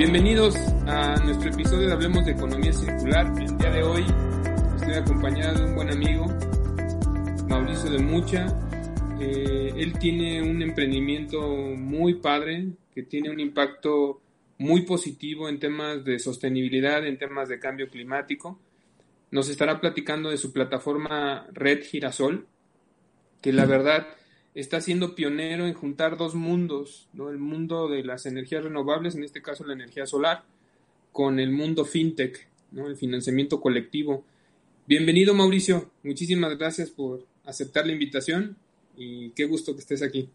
Bienvenidos a nuestro episodio de Hablemos de Economía Circular. El día de hoy estoy acompañado de un buen amigo, Mauricio de Mucha. Eh, él tiene un emprendimiento muy padre que tiene un impacto muy positivo en temas de sostenibilidad, en temas de cambio climático. Nos estará platicando de su plataforma Red Girasol, que la verdad está siendo pionero en juntar dos mundos, ¿no? el mundo de las energías renovables, en este caso la energía solar, con el mundo fintech, ¿no? el financiamiento colectivo. Bienvenido Mauricio, muchísimas gracias por aceptar la invitación y qué gusto que estés aquí.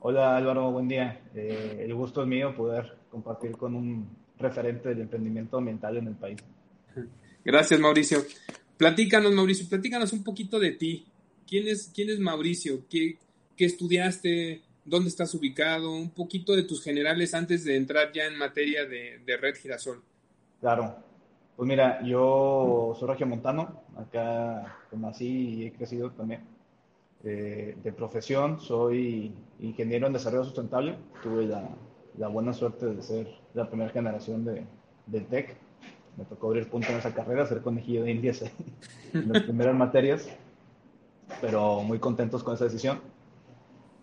Hola Álvaro, buen día. Eh, el gusto es mío poder compartir con un referente del emprendimiento ambiental en el país. Gracias Mauricio. Platícanos Mauricio, platícanos un poquito de ti. ¿Quién es, quién es Mauricio? ¿Qué, ¿Qué estudiaste? ¿Dónde estás ubicado? Un poquito de tus generales antes de entrar ya en materia de, Red Girasol. Claro. Pues mira, yo soy regiomontano, acá nací y he crecido también. Eh, de profesión soy ingeniero en desarrollo sustentable. Tuve la, buena suerte de ser la primera generación de, del TEC. Me tocó abrir punto en esa carrera, ser conejillo de indias en las primeras materias pero muy contentos con esa decisión.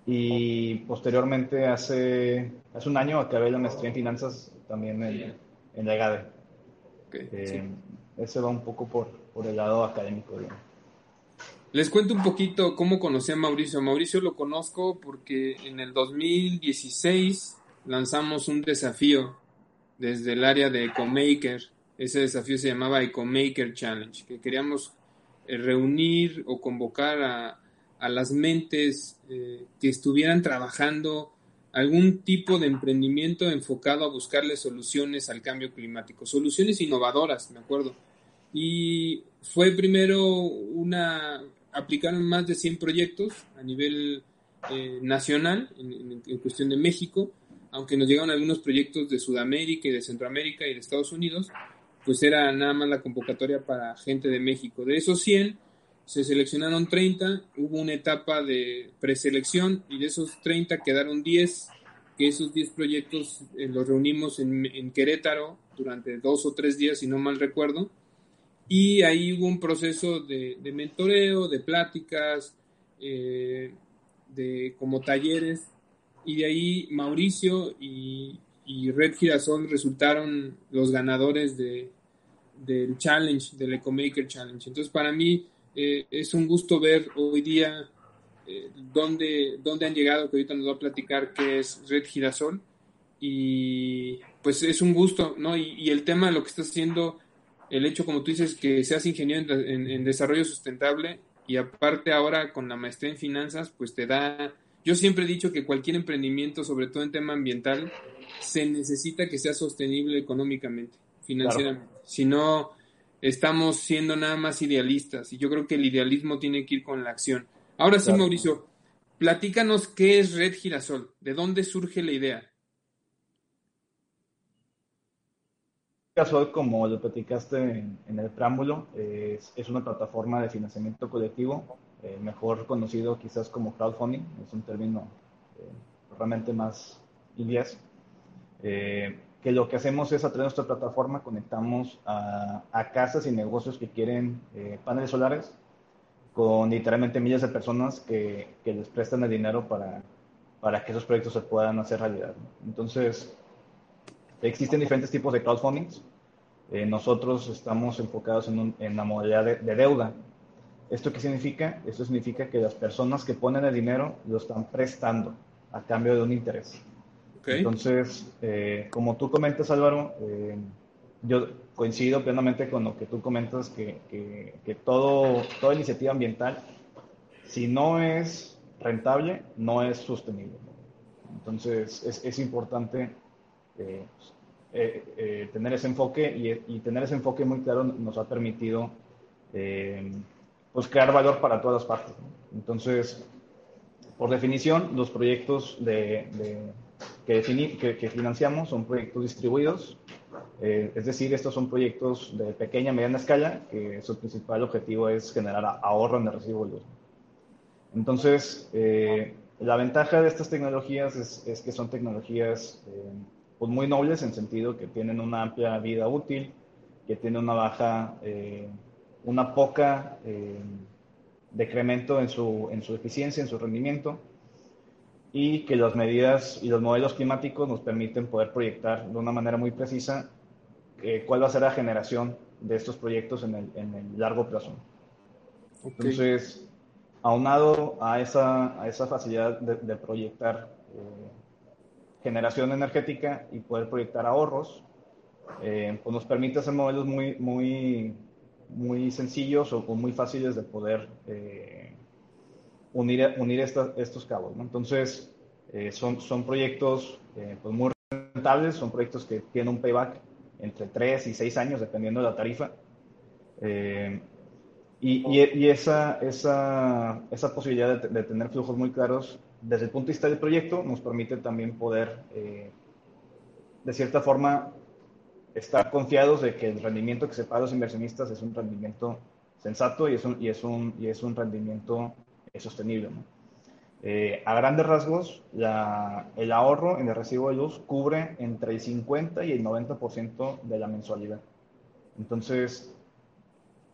Y posteriormente, hace, hace un año, acabé la maestría en finanzas también en, en la EGADE. Eh, ese va un poco por, por el lado académico. Les cuento un poquito cómo conocí a Mauricio. Mauricio lo conozco porque en el 2016 lanzamos un desafío desde el área de EcoMaker. Ese desafío se llamaba EcoMaker Challenge, que queríamos reunir o convocar a, las mentes eh, que estuvieran trabajando algún tipo de emprendimiento enfocado a buscarle soluciones al cambio climático, soluciones innovadoras, me acuerdo. Y fue primero una, aplicaron más de 100 proyectos a nivel eh, nacional, en, en, cuestión de México, aunque nos llegaron algunos proyectos de Sudamérica y de Centroamérica y de Estados Unidos, pues era nada más la convocatoria para gente de México. De esos 100, se seleccionaron 30, hubo una etapa de preselección y de esos 30 quedaron 10, que esos 10 proyectos eh, los reunimos en, Querétaro durante dos o tres días, si no mal recuerdo, y ahí hubo un proceso de, mentoreo, de pláticas, eh, de como talleres, y de ahí Mauricio y, y Red Girasol resultaron los ganadores de, del challenge, del EcoMaker Challenge. Entonces, para mí eh, es un gusto ver hoy día eh, dónde, dónde, han llegado, que ahorita nos va a platicar qué es Red Girasol. Y pues es un gusto, ¿no? Y, el tema de lo que estás haciendo, el hecho, como tú dices, que seas ingeniero en, en desarrollo sustentable y aparte ahora con la maestría en finanzas, pues te da... Yo siempre he dicho que cualquier emprendimiento, sobre todo en tema ambiental, se necesita que sea sostenible económicamente, financieramente. Si no, estamos siendo nada más idealistas y yo creo que el idealismo tiene que ir con la acción. Ahora sí, Mauricio, platícanos qué es Red Girasol, de dónde surge la idea. Girasol, como lo platicaste en, el preámbulo, es, una plataforma de financiamiento colectivo, eh, mejor conocido quizás como crowdfunding, es un término eh, realmente más inglés. Eh, que lo que hacemos es a través de nuestra plataforma conectamos a, casas y negocios que quieren eh, paneles solares con literalmente miles de personas que, les prestan el dinero para, para que esos proyectos se puedan hacer realidad. Entonces, existen diferentes tipos de crowdfunding. Eh, nosotros estamos enfocados en, en la modalidad de, de, deuda. ¿Esto qué significa? Esto significa que las personas que ponen el dinero lo están prestando a cambio de un interés. Entonces, eh, como tú comentas, Álvaro, eh, yo coincido plenamente con lo que tú comentas, que, que, todo, toda iniciativa ambiental, si no es rentable, no es sostenible. Entonces, es, es importante eh, tener ese enfoque y, y, tener ese enfoque muy claro nos ha permitido pues crear valor para todas las partes. Entonces, por definición, los proyectos de que, financiamos son proyectos distribuidos, eh, es decir, estos son proyectos de pequeña, mediana escala, que su principal objetivo es generar ahorro en el residuo de luz. Entonces, eh, la ventaja de estas tecnologías es, que son tecnologías pues muy nobles en sentido que tienen una amplia vida útil, que tienen una baja, eh, una poca decremento en su, en su eficiencia, en su rendimiento, y que las medidas y los modelos climáticos nos permiten poder proyectar de una manera muy precisa cuál va a ser la generación de estos proyectos en el, en el largo plazo. Entonces, aunado a esa, a esa facilidad de, proyectar eh, generación energética y poder proyectar ahorros, eh, pues nos permite hacer modelos muy, muy, muy sencillos o, muy fáciles de poder eh, unir, unir estos cabos. Entonces, son, son proyectos pues muy rentables, son proyectos que tienen un payback entre 3 y 6 años, dependiendo de la tarifa. Y, y, esa, esa, esa posibilidad de, tener flujos muy claros desde el punto de vista del proyecto nos permite también poder, eh, de cierta forma, estar confiados de que el rendimiento que se paga a los inversionistas es un rendimiento sensato y es un, y es un, y es un rendimiento eh, sostenible. Eh, a grandes rasgos, el ahorro en el recibo de luz cubre entre el 50 y el 90% de la mensualidad. Entonces,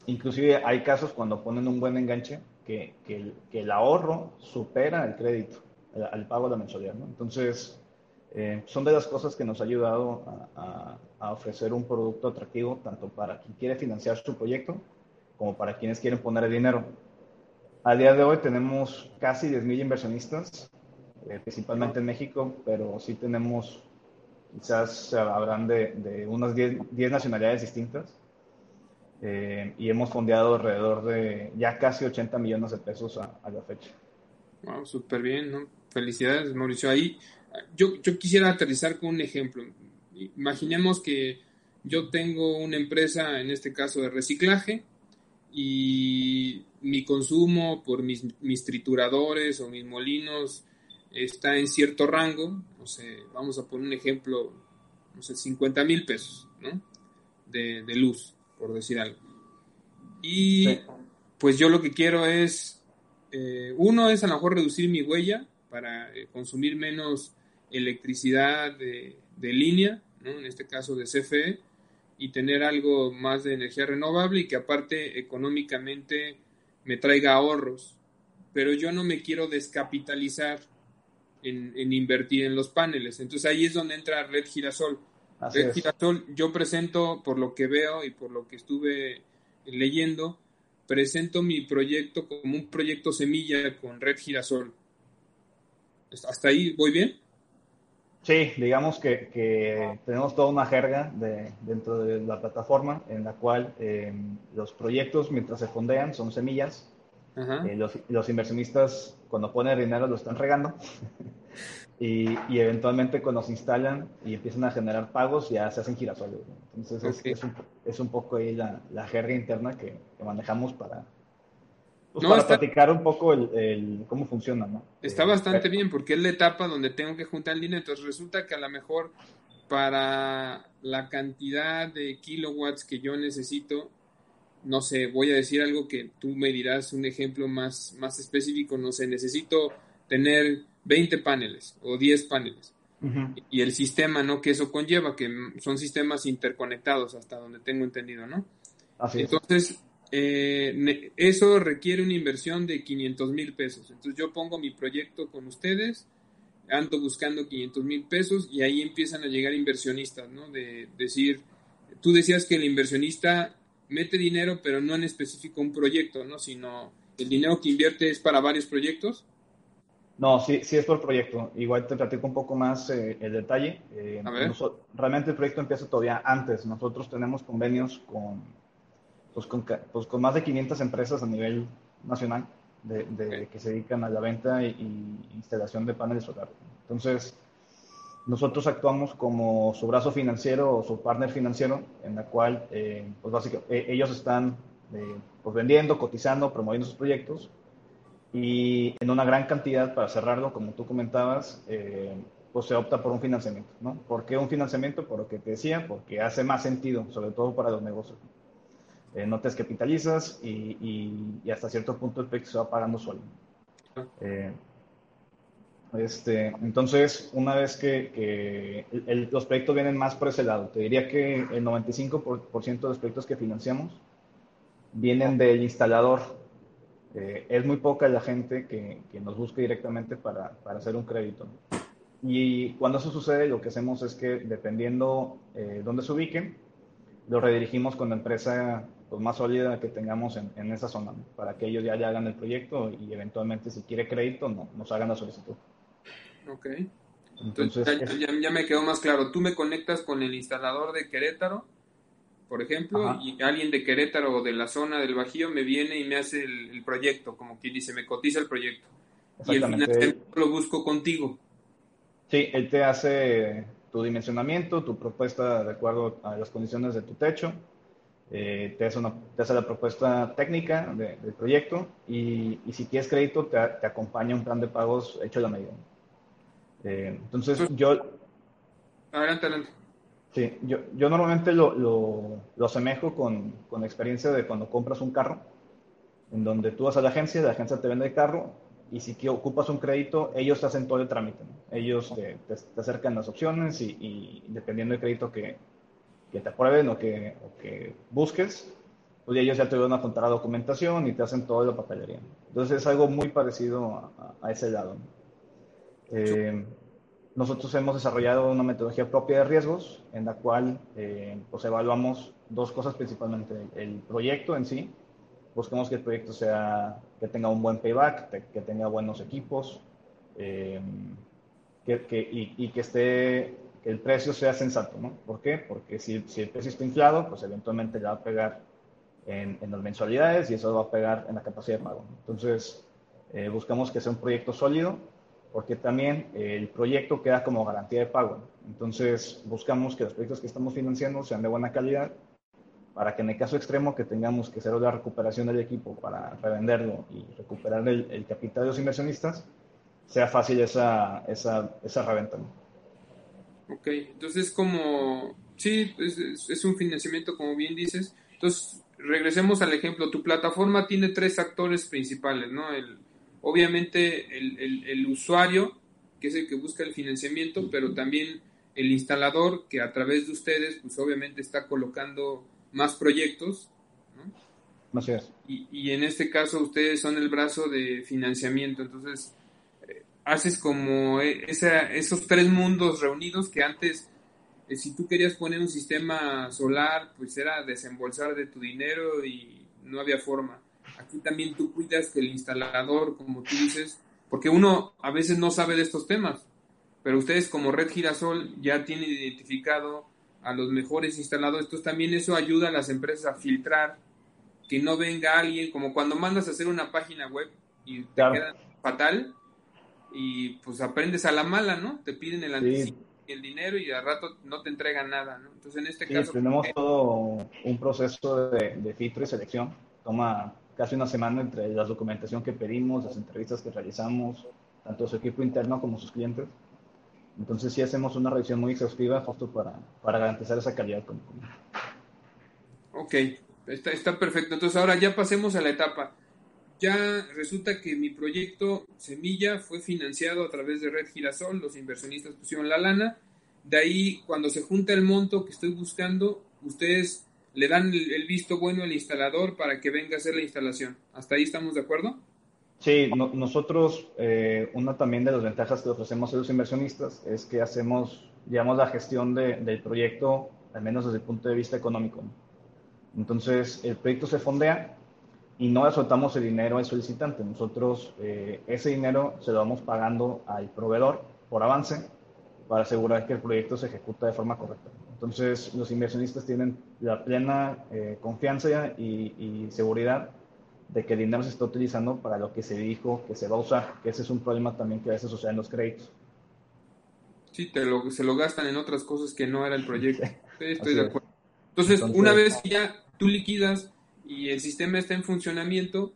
Inclusive hay casos cuando ponen un buen enganche que, que, el, ahorro supera el crédito, el, pago de la mensualidad. Entonces, eh, son de las cosas que nos ha ayudado a, a, ofrecer un producto atractivo tanto para quien quiere financiar su proyecto como para quienes quieren poner el dinero. A día de hoy tenemos casi 10.000 inversionistas, eh, principalmente en México, pero sí tenemos, quizás habrán de, de unas 10, 10 nacionalidades distintas. Eh, y hemos fondeado alrededor de ya casi 80 millones de pesos a, la fecha. Wow, súper bien, ¿no? Felicidades, Mauricio. Ahí yo, yo quisiera aterrizar con un ejemplo. Imaginemos que yo tengo una empresa, en este caso de reciclaje, y mi consumo por mis, mis trituradores o mis molinos está en cierto rango, no sé, vamos a poner un ejemplo, no sé, 50 mil pesos, ¿no? De, de luz por decir algo. Y pues yo lo que quiero es, eh, uno es a lo mejor reducir mi huella para eh, consumir menos electricidad de, línea, en este caso de CFE, y tener algo más de energía renovable y que aparte económicamente me traiga ahorros. Pero yo no me quiero descapitalizar en, en invertir en los paneles. Entonces ahí es donde entra Red Girasol Red Girasol, yo presento, por lo que veo y por lo que estuve leyendo, presento mi proyecto como un proyecto semilla con Red Girasol. ¿Hasta ahí voy bien? Sí, digamos que, tenemos toda una jerga dentro de la plataforma en la cual eh, los proyectos, mientras se fondean, son semillas. Eh, los, los, inversionistas, cuando ponen dinero, lo están regando. y, y, eventualmente cuando se instalan y empiezan a generar pagos ya se hacen girasoles. Entonces es, un, es, un, poco ahí la, la jerga interna que, manejamos para, pues para platicar un poco el, el, cómo funciona. ¿no? Está eh, bastante bien porque es la etapa donde tengo que juntar el dinero. Entonces resulta que a lo mejor para la cantidad de kilowatts que yo necesito, no sé, voy a decir algo que tú me dirás un ejemplo más, más específico, no sé, necesito tener 20 paneles o 10 paneles. Y el sistema, ¿no? Que eso conlleva, que son sistemas interconectados hasta donde tengo entendido, ¿no? Entonces, eh, eso requiere una inversión de 500 mil pesos. Entonces yo pongo mi proyecto con ustedes, ando buscando 500 mil pesos y ahí empiezan a llegar inversionistas, ¿no? De decir, tú decías que el inversionista mete dinero, pero no en específico un proyecto, ¿no? Sino el dinero que invierte es para varios proyectos. No, sí, sí es por proyecto. Igual te platico un poco más eh, el detalle. Eh, realmente el proyecto empieza todavía antes. Nosotros tenemos convenios con, pues, con, pues, con más de 500 empresas a nivel nacional de, que se dedican a la venta e instalación de paneles solares. Entonces, nosotros actuamos como su brazo financiero o su partner financiero, en la cual eh, pues básicamente, ellos están pues vendiendo, cotizando, promoviendo sus proyectos y en una gran cantidad, para cerrarlo, como tú comentabas, eh, pues se opta por un financiamiento, ¿no? ¿Por qué un financiamiento? Por lo que te decía, porque hace más sentido, sobre todo para los negocios. Eh, no te descapitalizas y, y, hasta cierto punto el proyecto se va pagando solo. Eh, Este, entonces, una vez que, los proyectos vienen más por ese lado, te diría que el 95% de los proyectos que financiamos vienen del instalador. Eh, es muy poca la gente que, nos busca directamente para, para, hacer un crédito. Y cuando eso sucede, lo que hacemos es que, dependiendo eh, dónde se ubiquen, lo redirigimos con la empresa pues, más sólida que tengamos en, en esa zona, para que ellos ya, ya, hagan el proyecto y eventualmente, si quiere crédito, no, nos hagan la solicitud. Ok. Entonces, ya, me quedó más claro. Tú me conectas con el instalador de Querétaro, por ejemplo, y alguien de Querétaro o de la zona del Bajío me viene y me hace el, proyecto, como quien dice, me cotiza el proyecto. Y el financiamiento lo busco contigo. Sí, él te hace tu dimensionamiento, tu propuesta de acuerdo a las condiciones de tu techo, eh, te, hace una, te, hace la propuesta técnica del proyecto y, y, si quieres crédito te, te, acompaña un plan de pagos hecho a la medida. Eh, entonces pues, yo... Adelante, adelante. Sí, yo, yo normalmente lo, lo, lo asemejo con, con, la experiencia de cuando compras un carro, en donde tú vas a la agencia, la agencia te vende el carro y si ocupas un crédito, ellos te hacen todo el trámite. Ellos te, te, acercan las opciones y, y, dependiendo del crédito que, que te aprueben o que, o que busques, pues ellos ya te van a contar la documentación y te hacen toda la papelería. Entonces es algo muy parecido a, a ese lado. Eh, nosotros hemos desarrollado una metodología propia de riesgos en la cual eh, pues evaluamos dos cosas principalmente. El proyecto en sí, buscamos que el proyecto sea, que tenga un buen payback, que tenga buenos equipos eh, que, y, que esté, que el precio sea sensato, ¿no? ¿Por qué? Porque si, si el precio está inflado, pues eventualmente le va a pegar en, en, las mensualidades y eso va a pegar en la capacidad de pago. Entonces, buscamos que sea un proyecto sólido porque también el proyecto queda como garantía de pago. Entonces, buscamos que los proyectos que estamos financiando sean de buena calidad para que en el caso extremo que tengamos que hacer la recuperación del equipo para revenderlo y recuperar el, capital de los inversionistas, sea fácil esa, esa, esa reventa. Ok, entonces como, sí, es, es, un financiamiento como bien dices. Entonces, regresemos al ejemplo, tu plataforma tiene tres actores principales, ¿no? El, obviamente el, usuario, que es el que busca el financiamiento, pero también el instalador, que a través de ustedes, pues obviamente está colocando más proyectos. ¿no? Así es. Y, en este caso ustedes son el brazo de financiamiento, entonces eh, haces como e, esos tres mundos reunidos que antes, eh, si tú querías poner un sistema solar, pues era desembolsar de tu dinero y no había forma aquí también tú cuidas que el instalador, como tú dices, porque uno a veces no sabe de estos temas, pero ustedes como Red Girasol ya tienen identificado a los mejores instaladores, entonces también eso ayuda a las empresas a filtrar que no venga alguien, como cuando mandas a hacer una página web y te queda fatal y pues aprendes a la mala, ¿no? Te piden el anticipo el dinero y al rato no te entregan nada, ¿no? Entonces en este caso... Tenemos todo un proceso de, de filtro y selección, toma casi una semana entre la documentación que pedimos, las entrevistas que realizamos, tanto su equipo interno como sus clientes. Entonces sí hacemos una revisión muy exhaustiva justo para, para garantizar esa calidad. Ok, está, está perfecto. Entonces ahora ya pasemos a la etapa. Ya resulta que mi proyecto Semilla fue financiado a través de Red Girasol, los inversionistas pusieron la lana. De ahí, cuando se junta el monto que estoy buscando, ustedes le dan el, visto bueno al instalador para que venga a hacer la instalación. ¿Hasta ahí estamos de acuerdo? Sí, nosotros, eh, una también de las ventajas que ofrecemos a los inversionistas es que hacemos, digamos, la gestión del proyecto, al menos desde el punto de vista económico. Entonces, el proyecto se fondea y no le soltamos el dinero al solicitante. Nosotros eh, ese dinero se lo vamos pagando al proveedor por avance para asegurar que el proyecto se ejecuta de forma correcta. Entonces, los inversionistas tienen la plena eh, confianza y, seguridad de que el dinero se está utilizando para lo que se dijo que se va a usar, que ese es un problema también que a veces sucede en los créditos. Sí, te lo, se lo gastan en otras cosas que no era el proyecto. estoy de acuerdo. Entonces, una vez que ya tú liquidas y el sistema está en funcionamiento,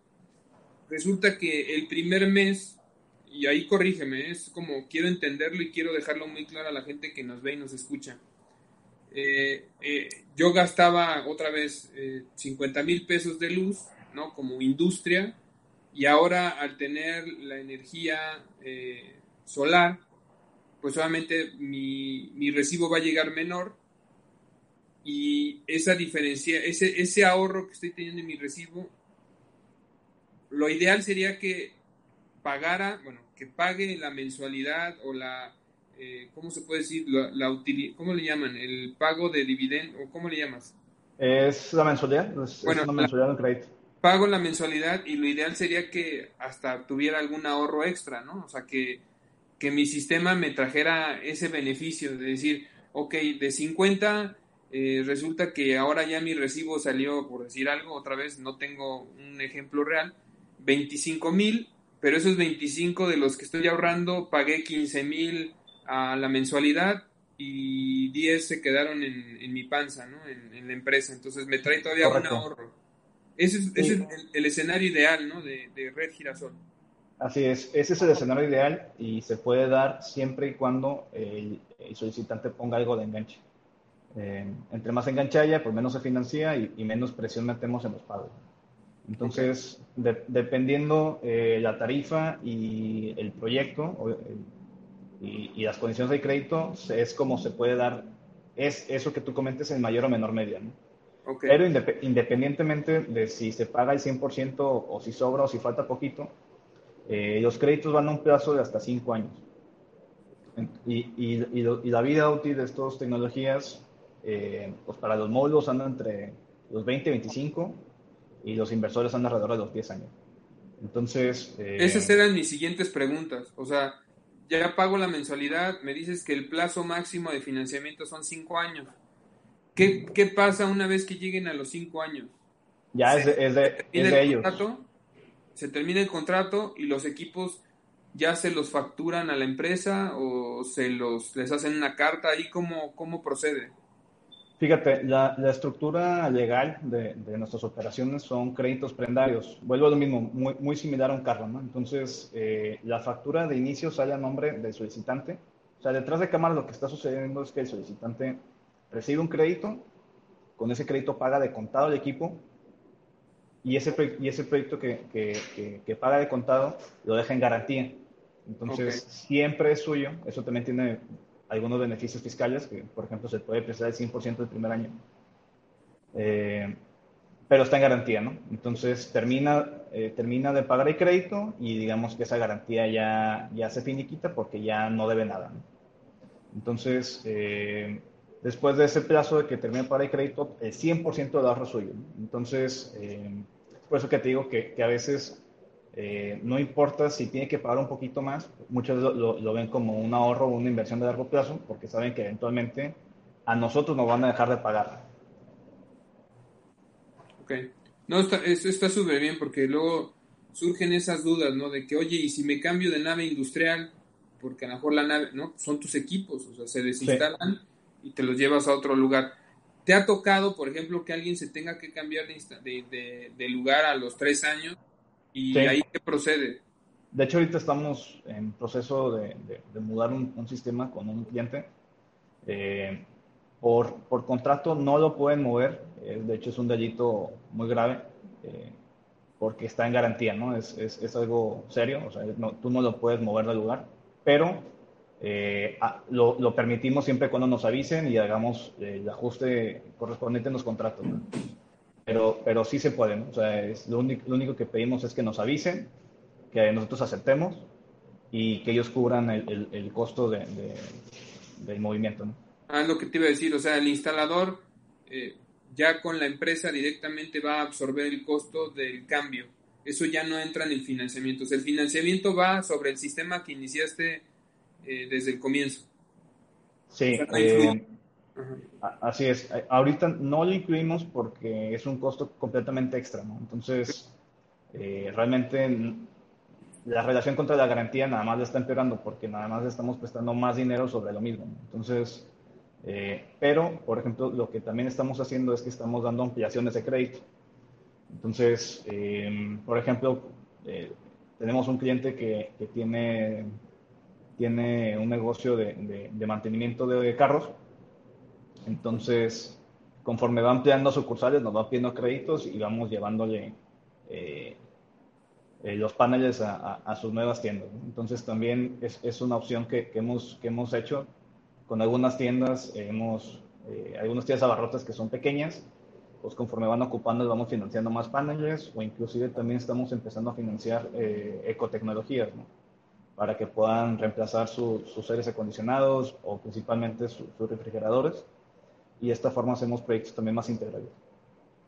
resulta que el primer mes, y ahí corrígeme, es como quiero entenderlo y quiero dejarlo muy claro a la gente que nos ve y nos escucha eh, eh, yo gastaba otra vez 50 eh, mil pesos de luz, ¿no? Como industria, y ahora al tener la energía solar, pues obviamente mi, mi recibo va a llegar menor y esa diferencia, ese, ese ahorro que estoy teniendo en mi recibo, lo ideal sería que pagara, bueno, que pague la mensualidad o la, eh, ¿cómo se puede decir? La, la ¿Cómo le llaman? ¿El pago de dividendo o cómo le llamas? Es la mensualidad, es, bueno, una mensualidad de crédito. Pago la mensualidad y lo ideal sería que hasta tuviera algún ahorro extra, ¿no? O sea, que, que mi sistema me trajera ese beneficio de decir, ok, de 50 eh, resulta que ahora ya mi recibo salió, por decir algo, otra vez no tengo un ejemplo real, 25 mil, pero esos 25 de los que estoy ahorrando pagué 15 mil a la mensualidad y 10 se quedaron en, mi panza, ¿no? En, la empresa. Entonces me trae todavía un ahorro. Ese es, el, escenario ideal, ¿no? De, Red Girasol. Así es, ese es el escenario ideal y se puede dar siempre y cuando el solicitante ponga algo de enganche. Eh, entre más engancha haya, pues menos se financia y, menos presión metemos en los pagos. Entonces, dependiendo eh, la tarifa y el proyecto y, las condiciones de crédito, es como se puede dar, es eso que tú comentes en mayor o menor medida. Pero independientemente de si se paga el 100% o si sobra o si falta poquito, eh, los créditos van a un plazo de hasta 5 años. Y, y, la vida útil de estas tecnologías eh, pues para los módulos andan entre los 20 y 25 y los inversores andan alrededor de los 10 años. Entonces... Eh, Esas eran mis siguientes preguntas. O sea, ya pago la mensualidad, me dices que el plazo máximo de financiamiento son 5 años. ¿Qué, ¿Qué, pasa una vez que lleguen a los 5 años? Ya es de, es de, ellos. se termina el contrato y los equipos ya se los facturan a la empresa o se los les hacen una carta ahí cómo, cómo procede Fíjate, la, estructura legal de, nuestras operaciones son créditos prendarios. Vuelvo a lo mismo, muy, muy similar a un carro, ¿no? Entonces, eh, la factura de inicio sale a nombre del solicitante. O sea, detrás de cámara lo que está sucediendo es que el solicitante recibe un crédito, con ese crédito paga de contado el equipo y ese, y ese proyecto que, que, que, paga de contado lo deja en garantía. Entonces, siempre es suyo. Eso también tiene algunos beneficios fiscales, que por ejemplo se puede prestar el 100% del primer año, eh, pero está en garantía, ¿no? Entonces termina, eh, termina de pagar el crédito y digamos que esa garantía ya, ya se finiquita porque ya no debe nada, ¿no? Entonces, eh, después de ese plazo de que termine pagar el crédito, el 100% de ahorro suyo. ¿no? Entonces, por eso que te digo que, que a veces eh, no importa si tiene que pagar un poquito más, muchos lo, ven como un ahorro o una inversión de largo plazo, porque saben que eventualmente a nosotros nos van a dejar de pagar. Ok. No, está, está súper bien, porque luego surgen esas dudas, ¿no? De que, oye, ¿y si me cambio de nave industrial? Porque a lo mejor la nave, ¿no? Son tus equipos, o sea, se desinstalan y te los llevas a otro lugar. ¿Te ha tocado, por ejemplo, que alguien se tenga que cambiar de, de lugar a los tres años? ¿Y ahí qué procede? De hecho, ahorita estamos en proceso de, mudar un, sistema con un cliente. Eh, por, por, contrato no lo pueden mover, eh, de hecho es un delito muy grave, eh, porque está en garantía, ¿no? Es, es, es algo serio, o sea, tú no lo puedes mover del lugar, pero lo, lo, permitimos siempre cuando nos avisen y hagamos el ajuste correspondiente en los contratos. ¿no? pero, pero sí se puede, O sea, es lo, único, lo único que pedimos es que nos avisen, que nosotros aceptemos y que ellos cubran el, el, costo de, del movimiento, ¿no? Ah, lo que te iba a decir, o sea, el instalador eh, ya con la empresa directamente va a absorber el costo del cambio. Eso ya no entra en el financiamiento. O sea, el financiamiento va sobre el sistema que iniciaste eh, desde el comienzo. Sí, Así es. Ahorita no lo incluimos porque es un costo completamente extra, ¿no? Entonces, eh, realmente la relación contra la garantía nada más le está empeorando porque nada más estamos prestando más dinero sobre lo mismo. Entonces, eh, pero, por ejemplo, lo que también estamos haciendo es que estamos dando ampliaciones de crédito. Entonces, em, por ejemplo, eh, tenemos un cliente que, tiene, tiene un negocio de, de mantenimiento de carros entonces, conforme va ampliando sucursales, nos va pidiendo créditos y vamos llevándole eh, eh, los paneles a, sus nuevas tiendas. Entonces también es, es una opción que, que, hemos, que hemos hecho con algunas tiendas, hemos, eh, algunas tiendas abarrotes que son pequeñas, pues conforme van ocupando vamos financiando más paneles o inclusive también estamos empezando a financiar eh, ecotecnologías, ¿no? Para que puedan reemplazar sus aires acondicionados o principalmente sus refrigeradores y de esta forma hacemos proyectos también más integrales.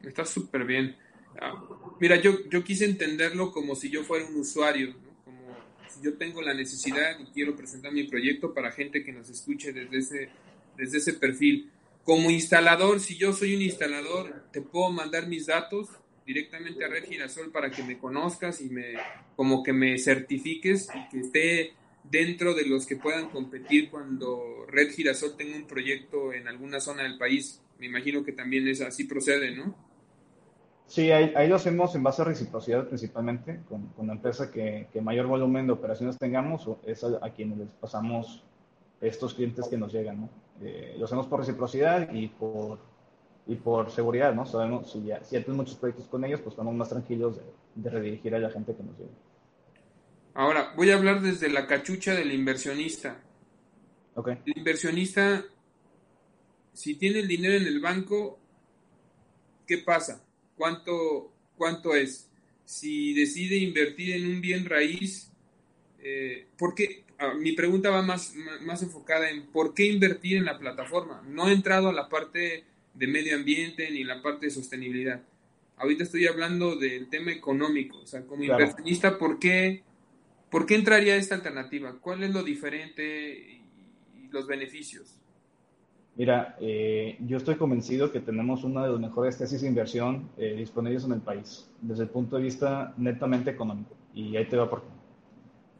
Está súper bien. Ah, mira, yo, yo quise entenderlo como si yo fuera un usuario, como si yo tengo la necesidad y quiero presentar mi proyecto para gente que nos escuche desde ese, desde ese perfil. Como instalador, si yo soy un instalador, te puedo mandar mis datos directamente a Red Girasol para que me conozcas y me como que me certifiques y que esté dentro de los que puedan competir cuando Red Girasol tenga un proyecto en alguna zona del país. Me imagino que también es así procede, ¿no? Sí, ahí, lo hacemos en base a reciprocidad principalmente, con, con la empresa que, que, mayor volumen de operaciones tengamos, es a, quienes les pasamos estos clientes que nos llegan, ¿no? Eh, lo hacemos por reciprocidad y por, y por seguridad, ¿no? Sabemos, si ya, si ya muchos proyectos con ellos, pues estamos más tranquilos de, de redirigir a la gente que nos llega. Ahora, voy a hablar desde la cachucha del inversionista. Okay. El inversionista, si tiene el dinero en el banco, ¿qué pasa? ¿Cuánto, cuánto es? Si decide invertir en un bien raíz, eh, ¿por qué? Ah, mi pregunta va más, más enfocada en por qué invertir en la plataforma. No he entrado a la parte de medio ambiente ni la parte de sostenibilidad. Ahorita estoy hablando del tema económico. O sea, como inversionista, ¿por qué, ¿por qué entraría esta alternativa? ¿Cuál es lo diferente y los beneficios? Mira, eh, yo estoy convencido que tenemos una de las mejores tesis de inversión eh, disponibles en el país, desde el punto de vista netamente económico. Y ahí te va por qué.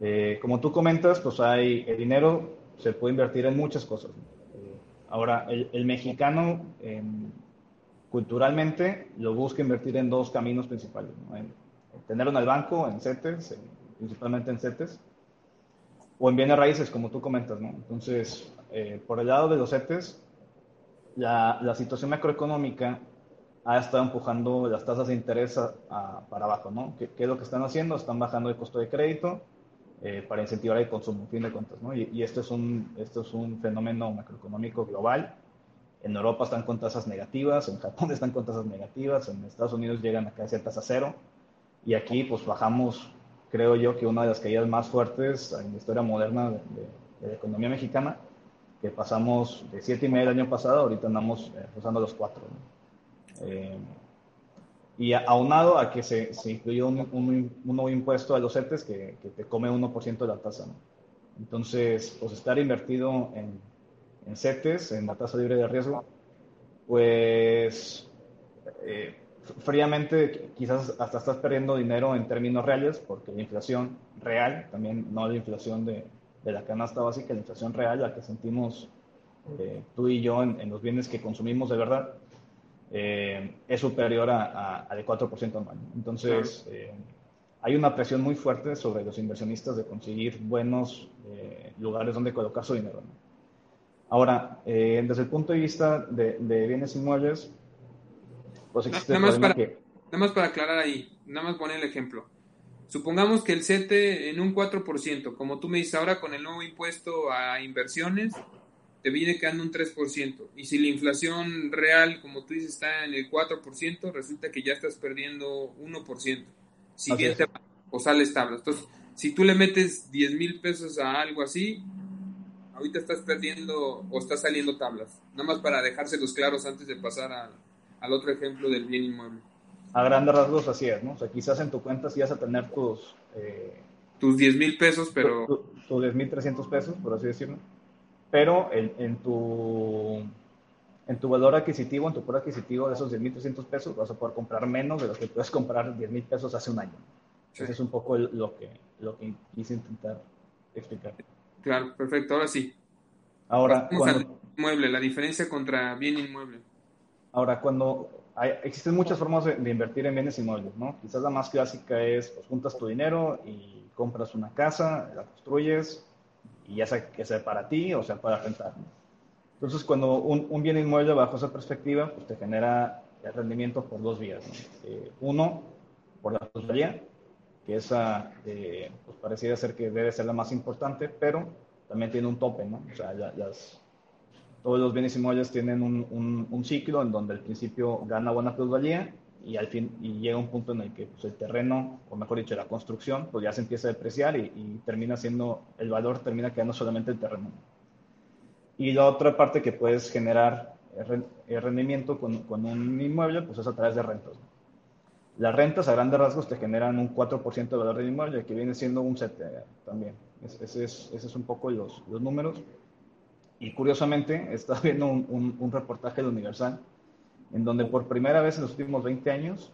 Eh, como tú comentas, pues hay el dinero, se puede invertir en muchas cosas. Ahora, el, mexicano em, culturalmente lo busca invertir en dos caminos principales. En, tenerlo en el banco, en CETES, principalmente en CETES, o en bienes raíces, como tú comentas. ¿no? Entonces, por el lado de los CETES, la, la, situación macroeconómica ha estado empujando las tasas de interés para abajo, ¿no? ¿Qué, es lo que están haciendo? Están bajando el costo de crédito eh, para incentivar el consumo, fin de cuentas, ¿no? Y, y, esto, es un, esto es un fenómeno macroeconómico global. En Europa están con tasas negativas, en Japón están con tasas negativas, en Estados Unidos llegan a casi a tasa cero. Y aquí, pues, bajamos, creo yo, que una de las caídas más fuertes en la historia moderna de, de la economía mexicana que pasamos de siete y media el año pasado, ahorita andamos eh, rozando los 4. Eh, y aunado a que se, se incluyó un, un, nuevo impuesto a los CETES que, que te come 1% de la tasa. ¿no? Entonces, pues estar invertido en, en CETES, en la tasa libre de riesgo, pues eh, fríamente quizás hasta estás perdiendo dinero en términos reales, porque la inflación real, también no la inflación de, de la canasta básica, la inflación real, la que sentimos eh, tú y yo en, los bienes que consumimos de verdad, eh, es superior a, a, 4% anual. Entonces, eh, hay una presión muy fuerte sobre los inversionistas de conseguir buenos lugares donde colocar su dinero. Ahora, desde el punto de vista de, bienes inmuebles, pues existe nada, más para, que... nada más para aclarar ahí, nada más poner el ejemplo. Supongamos que el CETE en un 4%, como tú me dices ahora con el nuevo impuesto a inversiones, te viene quedando un 3%. Y si la inflación real, como tú dices, está en el 4%, resulta que ya estás perdiendo 1%. Si bien te o sales tablas. Entonces, si tú le metes 10 mil pesos a algo así, ahorita estás perdiendo o estás saliendo tablas. Nada más para dejárselos claros antes de pasar al otro ejemplo del bien inmueble a grandes rasgos así es, ¿no? O sea, quizás en tu cuenta sí vas a tener tus... Eh, tus 10 mil pesos, pero... tus 10 mil 300 pesos, por así decirlo. Pero en, en, tu, en tu valor adquisitivo, en tu poder adquisitivo de esos 10 mil 300 pesos, vas a poder comprar menos de lo que puedes comprar 10 mil pesos hace un año. Ese es un poco lo, que, lo que quise intentar explicar. Claro, perfecto, ahora sí. Ahora, cuando, inmueble, la diferencia contra bien inmueble. Ahora, cuando existen muchas formas de, invertir en bienes inmuebles, ¿no? Quizás la más clásica es, pues juntas tu dinero y compras una casa, la construyes y ya sea que sea para ti o sea para rentar. Entonces, cuando un, bien inmueble bajo esa perspectiva, pues te genera el rendimiento por dos vías. Eh, uno, por la plusvalía, que esa eh, pues pareciera ser que debe ser la más importante, pero también tiene un tope, ¿no? O sea, las, todos los bienes inmuebles tienen un, un, ciclo en donde al principio gana buena plusvalía y al fin y llega un punto en el que pues, el terreno, o mejor dicho, la construcción, pues ya se empieza a depreciar y, termina siendo, el valor termina quedando solamente el terreno. Y la otra parte que puedes generar el rendimiento con, con, un inmueble, pues es a través de rentas. Las rentas a grandes rasgos te generan un 4% de valor del inmueble, que viene siendo un 7 también. Ese es, ese es un poco los, los números. Y curiosamente, estaba viendo un, un, reportaje de Universal en donde por primera vez en los últimos 20 años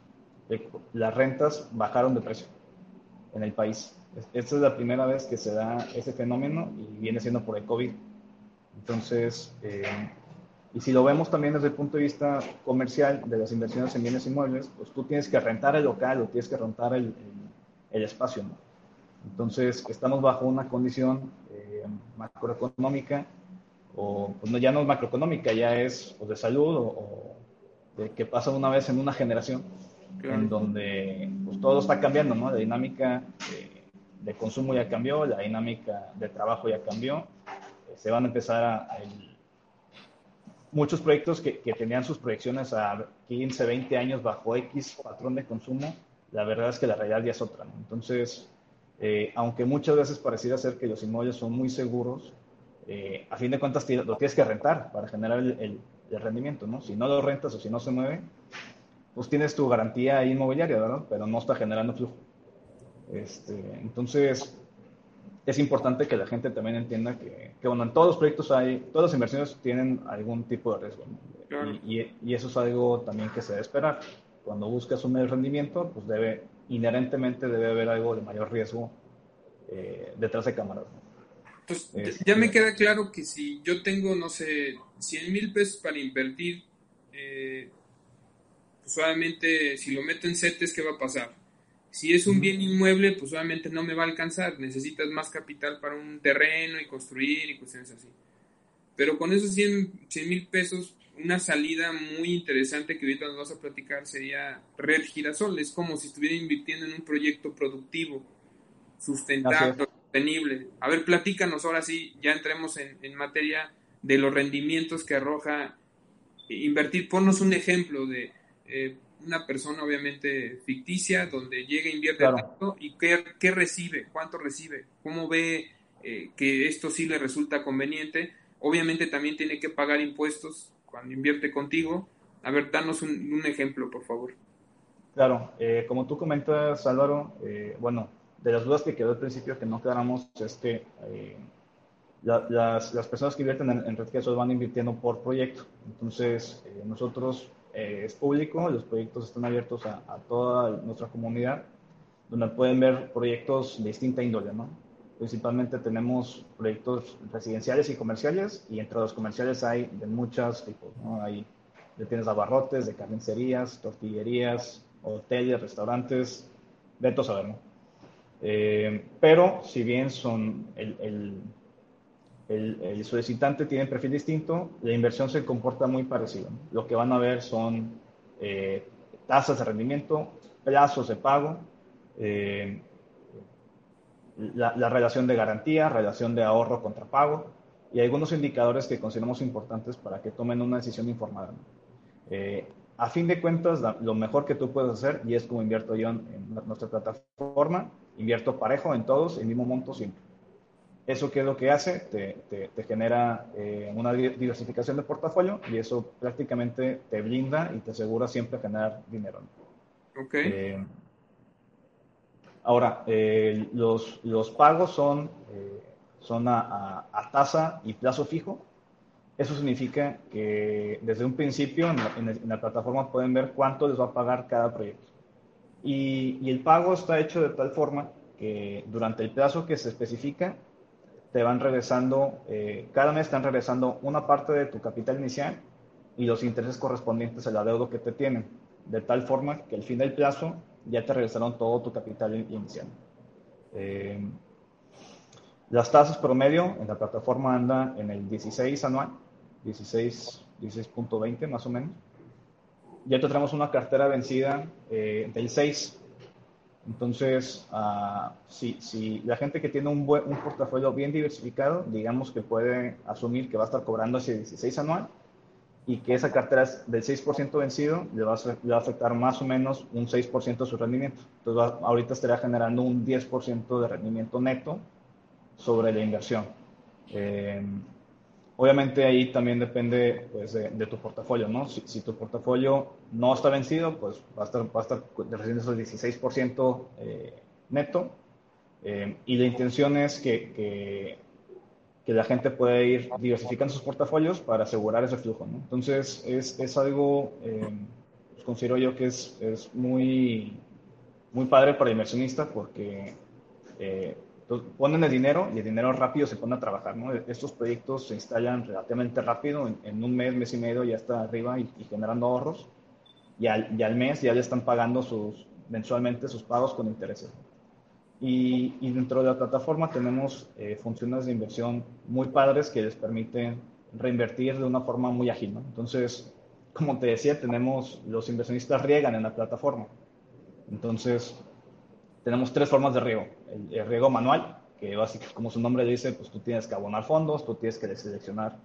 eh, las rentas bajaron de precio en el país. Esta es la primera vez que se da ese fenómeno y viene siendo por el COVID. Entonces, eh, y si lo vemos también desde el punto de vista comercial de las inversiones en bienes inmuebles, pues tú tienes que rentar el local o tienes que rentar el, el, espacio. ¿no? Entonces, estamos bajo una condición eh, macroeconómica o pues no, ya no es macroeconómica, ya es o de salud o, que pasa una vez en una generación, en donde pues, todo está cambiando, ¿no? La dinámica de, consumo ya cambió, la dinámica de trabajo ya cambió, eh, se van a empezar a, muchos proyectos que, que, tenían sus proyecciones a 15, 20 años bajo X patrón de consumo, la verdad es que la realidad ya es otra, ¿no? Entonces, eh, aunque muchas veces pareciera ser que los inmuebles son muy seguros, eh, a fin de cuentas lo tienes que rentar para generar el, rendimiento, ¿no? Si no lo rentas o si no se mueve, pues tienes tu garantía inmobiliaria, ¿verdad? Pero no está generando flujo. Este, entonces, es importante que la gente también entienda que, bueno, en todos los proyectos hay, todas las inversiones tienen algún tipo de riesgo, y, y, eso es algo también que se debe esperar. Cuando buscas un mayor rendimiento, pues debe, inherentemente debe haber algo de mayor riesgo eh, detrás de cámaras, ¿no? Pues ya me queda claro que si yo tengo, no sé, 100 mil pesos para invertir, eh, pues obviamente si lo meto en CETES, ¿qué va a pasar? Si es un bien inmueble, pues obviamente no me va a alcanzar. Necesitas más capital para un terreno y construir y cuestiones así. Pero con esos 100 mil pesos, una salida muy interesante que ahorita nos vamos a platicar sería Red Girasol. Es como si estuviera invirtiendo en un proyecto productivo, sustentable, sostenible. A ver, platícanos ahora sí, ya entremos en, materia de los rendimientos que arroja invertir. Ponnos un ejemplo de eh, una persona obviamente ficticia donde llega, invierte tanto y qué, recibe, cuánto recibe, cómo ve eh, que esto sí le resulta conveniente. Obviamente también tiene que pagar impuestos cuando invierte contigo. A ver, danos un, ejemplo, por favor. Claro, eh, como tú comentas, Álvaro, bueno, de las dudas que quedó al principio que no quedáramos es que eh, las, las, personas que invierten en, en Red Quesos van invirtiendo por proyecto. Entonces, eh, nosotros eh, es público, los proyectos están abiertos a, toda nuestra comunidad, donde pueden ver proyectos de distinta índole, ¿no? Principalmente tenemos proyectos residenciales y comerciales, y entre los comerciales hay de muchos tipos, ¿no? Hay de tiendas abarrotes, de carnicerías, tortillerías, hoteles, restaurantes, de todo saber, ¿no? Eh, pero si bien son el, el, el, solicitante tiene perfil distinto, la inversión se comporta muy parecido. Lo que van a ver son eh, tasas de rendimiento, plazos de pago, eh, la, la, relación de garantía, relación de ahorro contra pago y algunos indicadores que consideramos importantes para que tomen una decisión informada a fin de cuentas, lo mejor que tú puedes hacer, y es como invierto yo en, nuestra plataforma, invierto parejo en todos, el mismo monto siempre. ¿Eso qué es lo que hace? Te, te, genera eh, una diversificación de portafolio y eso prácticamente te blinda y te asegura siempre generar dinero. Ok. Eh, ahora, eh, los, los, pagos son, son a, a tasa y plazo fijo eso significa que desde un principio en la, plataforma pueden ver cuánto les va a pagar cada proyecto. Y, el pago está hecho de tal forma que durante el plazo que se especifica, te van regresando, eh, cada mes están regresando una parte de tu capital inicial y los intereses correspondientes a la deuda que te tienen, de tal forma que al fin del plazo ya te regresaron todo tu capital inicial. Eh, las tasas promedio en la plataforma anda en el 16 anual 16, 16.20 más o menos. Ya tenemos una cartera vencida eh, del 6. Entonces, uh, si, si, la gente que tiene un, buen, un portafolio bien diversificado, digamos que puede asumir que va a estar cobrando ese 16 anual y que esa cartera es del 6% vencido, le va, a, le va, a, afectar más o menos un 6% de su rendimiento. Entonces, va, ahorita estaría generando un 10% de rendimiento neto sobre la inversión. Eh, obviamente ahí también depende pues, de, de, tu portafolio, ¿no? Si, si, tu portafolio no está vencido, pues va a estar, va a estar recibiendo ese 16% eh, neto. Eh, y la intención es que, que, que, la gente pueda ir diversificando sus portafolios para asegurar ese flujo, ¿no? Entonces es, es algo, eh, pues considero yo que es, es muy, muy padre para el inversionista porque entonces, ponen el dinero y el dinero rápido se pone a trabajar, ¿no? Estos proyectos se instalan relativamente rápido, en, en un mes, mes y medio ya está arriba y, y generando ahorros. Y al, y al, mes ya le están pagando sus, mensualmente sus pagos con intereses. Y, y dentro de la plataforma tenemos eh, funciones de inversión muy padres que les permiten reinvertir de una forma muy ágil, ¿no? Entonces, como te decía, tenemos, los inversionistas riegan en la plataforma. Entonces, tenemos tres formas de riego. El, el, riego manual, que básicamente, como su nombre dice, pues tú tienes que abonar fondos, tú tienes que seleccionar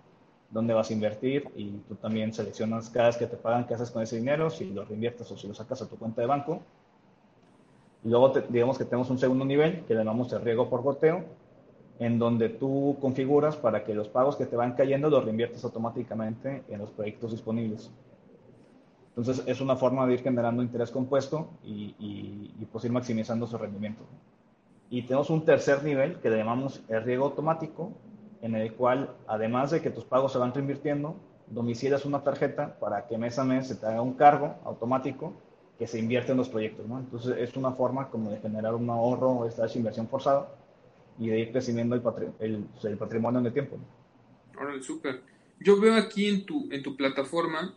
dónde vas a invertir y tú también seleccionas cada vez que te pagan qué haces con ese dinero, si lo reinviertes o si lo sacas a tu cuenta de banco. Y luego te, digamos que tenemos un segundo nivel que llamamos el riego por goteo, en donde tú configuras para que los pagos que te van cayendo los reinviertes automáticamente en los proyectos disponibles. Entonces, es una forma de ir generando interés compuesto y, y, y pues ir maximizando su rendimiento. Y tenemos un tercer nivel que le llamamos el riego automático, en el cual, además de que tus pagos se van reinvirtiendo, domicilias una tarjeta para que mes a mes se te haga un cargo automático que se invierte en los proyectos. ¿no? Entonces, es una forma como de generar un ahorro o esta inversión forzada y de ir creciendo el, patri el, el patrimonio en el tiempo. Ahora, súper. Yo veo aquí en tu, en tu plataforma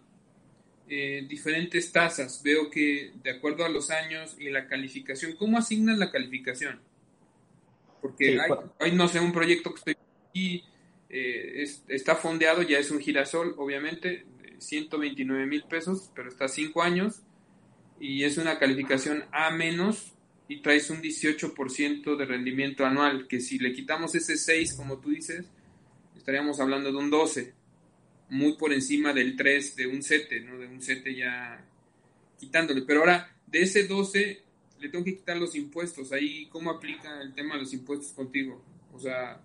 eh, diferentes tasas. Veo que de acuerdo a los años y la calificación, ¿cómo asignan la calificación? Porque sí, hay, hay, no sé, un proyecto que estoy aquí, eh, es, está fondeado, ya es un girasol, obviamente, 129 mil pesos, pero está 5 años y es una calificación A menos y traes un 18% de rendimiento anual, que si le quitamos ese 6, como tú dices, estaríamos hablando de un 12 muy por encima del 3 de un 7, ¿no? De un 7 ya quitándole. Pero ahora, de ese 12, le tengo que quitar los impuestos. Ahí, ¿cómo aplica el tema de los impuestos contigo? O sea,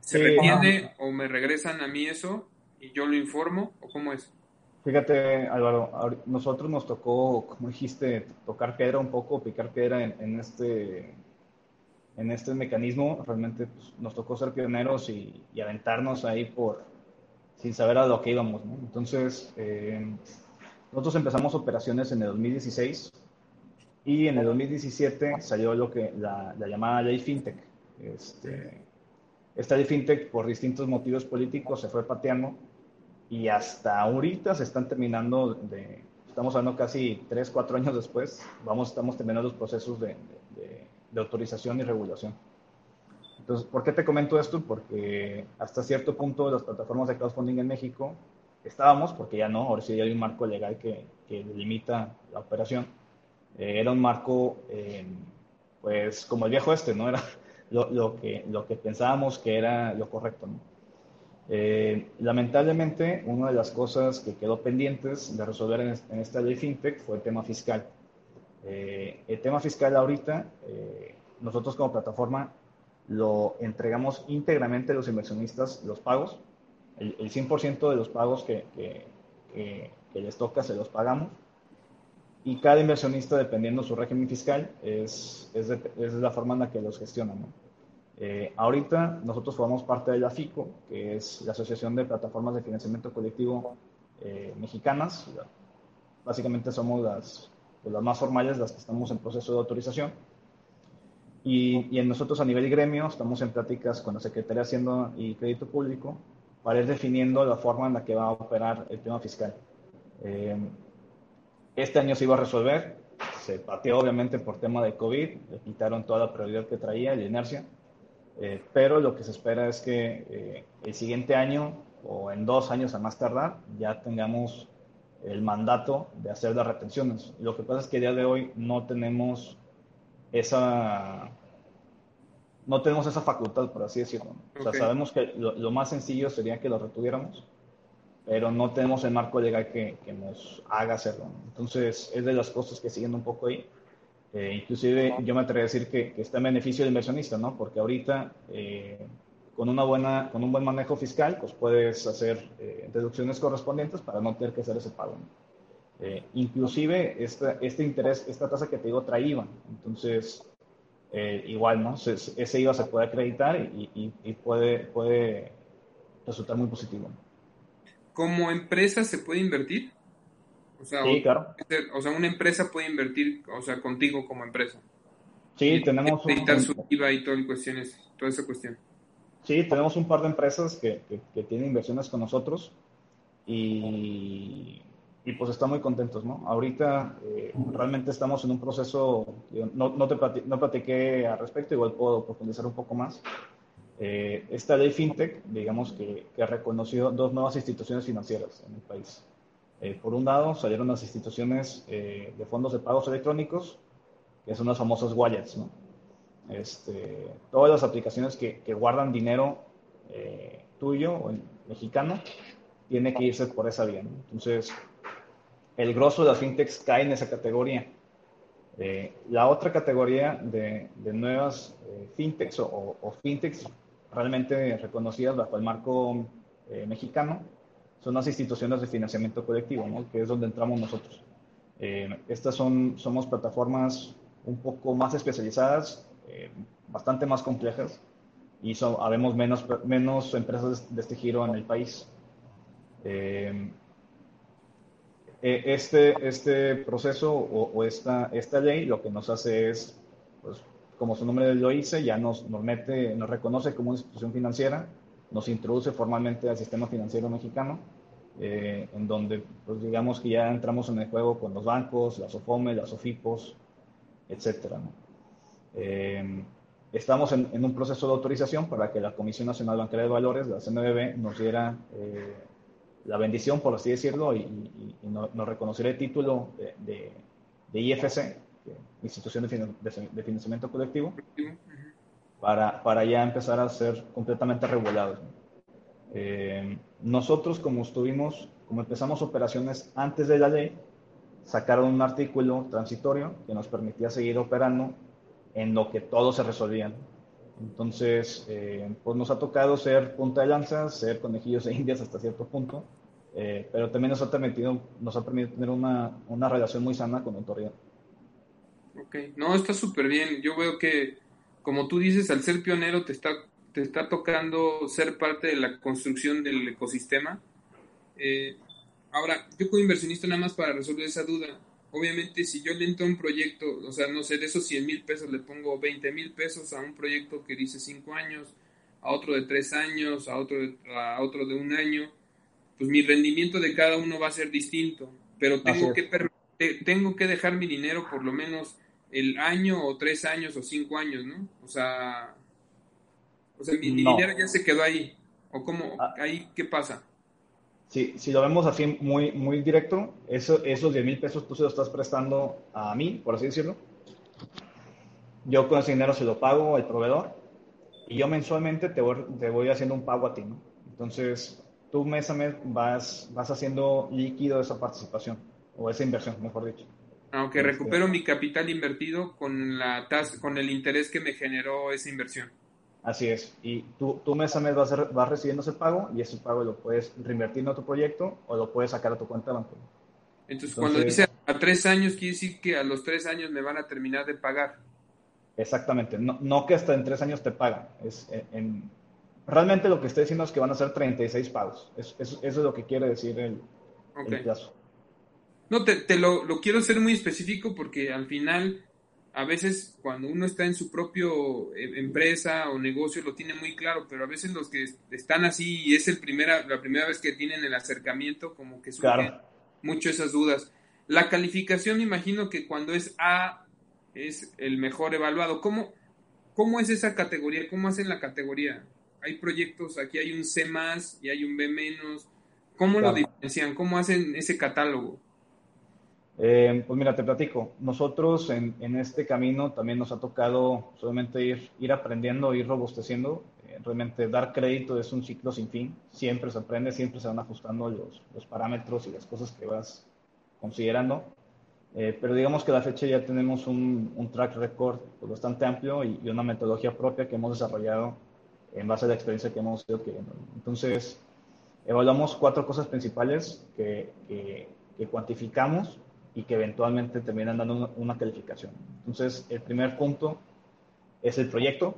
¿se sí, retiene o me regresan a mí eso y yo lo informo? ¿O cómo es? Fíjate, Álvaro, nosotros nos tocó, como dijiste, tocar piedra un poco, picar piedra en, en este en este mecanismo. Realmente pues, nos tocó ser pioneros y, y aventarnos ahí por, sin saber a lo que íbamos. ¿no? Entonces, eh, nosotros empezamos operaciones en el 2016 y en el 2017 salió lo que la, la llamada ley FinTech. Este, esta ley FinTech, por distintos motivos políticos, se fue pateando y hasta ahorita se están terminando de, estamos hablando casi 3, 4 años después, vamos, estamos terminando los procesos de, de, de autorización y regulación. Entonces, ¿por qué te comento esto? Porque hasta cierto punto las plataformas de crowdfunding en México estábamos, porque ya no, ahora sí hay un marco legal que, que limita la operación. Eh, era un marco, eh, pues, como el viejo este, ¿no? Era lo, lo, que, lo que pensábamos que era lo correcto, ¿no? Eh, lamentablemente, una de las cosas que quedó pendientes de resolver en, en esta ley FinTech fue el tema fiscal. Eh, el tema fiscal ahorita, eh, nosotros como plataforma lo entregamos íntegramente a los inversionistas los pagos. El, el 100% de los pagos que, que, que, que, les toca se los pagamos. Y cada inversionista, dependiendo de su régimen fiscal, es, es, de, es la forma en la que los gestionan. ¿no? Eh, ahorita nosotros formamos parte de la FICO, que es la Asociación de Plataformas de Financiamiento Colectivo eh, Mexicanas. Básicamente somos las, pues, las más formales, las que estamos en proceso de autorización y, y nosotros a nivel gremio estamos en pláticas con la Secretaría de Hacienda y Crédito Público para ir definiendo la forma en la que va a operar el tema fiscal. Eh, este año se iba a resolver, se pateó obviamente por tema de COVID, le quitaron toda la prioridad que traía, la inercia, eh, pero lo que se espera es que eh, el siguiente año o en dos años a más tardar ya tengamos el mandato de hacer las retenciones. Lo que pasa es que a día de hoy no tenemos esa no tenemos esa facultad, por así decirlo. O sea, sabemos que lo, más sencillo sería que lo retuviéramos, pero no tenemos el marco legal que, que, nos haga hacerlo. Entonces, es de las cosas que siguen un poco ahí. Eh, inclusive, yo me atrevo a decir que, está en beneficio del inversionista, ¿no? Porque ahorita, eh, con, una buena, con un buen manejo fiscal, pues puedes hacer eh, deducciones correspondientes para no tener que hacer ese pago. Inclusive, esta, este interés, esta tasa que te digo, trae IVA. Entonces, eh, igual, ¿no? ese IVA se puede acreditar y, puede, puede resultar muy positivo. ¿Como empresa se puede invertir? O sea, sí, claro. O sea, una empresa puede invertir, o sea, contigo como empresa. Sí, tenemos... Acreditar su IVA y todo cuestiones, toda esa cuestión. Sí, tenemos un par de empresas que, que tienen inversiones con nosotros y y pues están muy contentos, ¿no? Ahorita eh, realmente estamos en un proceso, no, no, te no platiqué al respecto, igual puedo profundizar un poco más. Eh, esta ley FinTech, digamos que, que, ha reconocido dos nuevas instituciones financieras en el país. Eh, por un lado, salieron las instituciones de fondos de pagos electrónicos, que son las famosas wallets, ¿no? Este, todas las aplicaciones que, que guardan dinero tuyo o mexicano, tiene que irse por esa vía, ¿no? Entonces, el grosso de las fintechs cae en esa categoría. Eh, la otra categoría de, nuevas eh, fintechs o, fintechs realmente reconocidas bajo el marco eh, mexicano son las instituciones de financiamiento colectivo, que es donde entramos nosotros. estas son, somos plataformas un poco más especializadas, bastante más complejas y son, habemos menos, menos empresas de este giro en el país. Eh, este, este proceso o, esta, esta ley lo que nos hace es, pues, como su nombre lo dice, ya nos, nos mete, nos reconoce como una institución financiera, nos introduce formalmente al sistema financiero mexicano, eh, en donde, pues digamos que ya entramos en el juego con los bancos, las OFOME, las OFIPOS, etc. Eh, estamos en, en, un proceso de autorización para que la Comisión Nacional Bancaria de Valores, la CNBB, nos diera la bendición, por así decirlo, y, nos no reconocer el título de, de, IFC, Institución de, Financiamiento Colectivo, para, para, ya empezar a ser completamente regulados. Eh, nosotros, como estuvimos, como empezamos operaciones antes de la ley, sacaron un artículo transitorio que nos permitía seguir operando en lo que todo se resolvía. Entonces, eh, pues nos ha tocado ser punta de lanza, ser conejillos de indias hasta cierto punto, eh, pero también nos ha permitido, nos ha permitido tener una, una relación muy sana con autoridad. Ok, no, está súper bien. Yo veo que, como tú dices, al ser pionero te está, te está tocando ser parte de la construcción del ecosistema. Eh, ahora, yo como inversionista nada más para resolver esa duda, obviamente si yo le entro a un proyecto, o sea, no sé, de esos 100 mil pesos le pongo 20 mil pesos a un proyecto que dice 5 años, a otro de 3 años, a otro de, a otro de un año, pues mi rendimiento de cada uno va a ser distinto, pero tengo que, tengo que dejar mi dinero por lo menos el año o tres años o cinco años, ¿no? O sea, o sea mi, dinero ya se quedó ahí. ¿O cómo? Ah. ¿Ahí qué pasa? Si lo vemos así muy, muy directo, eso, esos 10 mil pesos tú se los estás prestando a mí, por así decirlo. Yo con ese dinero se lo pago al proveedor y yo mensualmente te voy, te voy haciendo un pago a ti, ¿no? Entonces, tú mes a mes vas, vas haciendo líquido esa participación o esa inversión, mejor dicho. Aunque este, recupero mi capital invertido con la tasa, con el interés que me generó esa inversión. Así es. Y tú, tú mes a mes vas, vas recibiendo ese pago y ese pago lo puedes reinvertir en otro proyecto o lo puedes sacar a tu cuenta de banco. Entonces, cuando dice a tres años, quiere decir que a los tres años me van a terminar de pagar. Exactamente. No, no que hasta en tres años te pagan. Es en, Realmente lo que estoy diciendo es que van a ser 36 pagos. eso es lo que quiere decir el, plazo. No, te, lo, quiero hacer muy específico porque al final, a veces cuando uno está en su propio eh, empresa o negocio lo tiene muy claro, pero a veces los que están así y es el primera, la primera vez que tienen el acercamiento, como que surgen mucho esas dudas. La calificación, me imagino que cuando es A es el mejor evaluado. ¿Cómo, cómo es esa categoría? ¿Cómo hacen la categoría? hay proyectos, aquí hay un C y hay un B menos. ¿Cómo lo diferencian? ¿Cómo hacen ese catálogo? Eh, pues mira, te platico. Nosotros en, en, este camino también nos ha tocado solamente ir, ir aprendiendo, ir robusteciendo. Eh, realmente dar crédito es un ciclo sin fin. Siempre se aprende, siempre se van ajustando los, los parámetros y las cosas que vas considerando. Eh, pero digamos que a la fecha ya tenemos un, un track record pues, bastante amplio y, y, una metodología propia que hemos desarrollado en base a la experiencia que hemos ido adquiriendo. Entonces, evaluamos cuatro cosas principales que, que, que cuantificamos y que eventualmente terminan dando una, una, calificación. Entonces, el primer punto es el proyecto.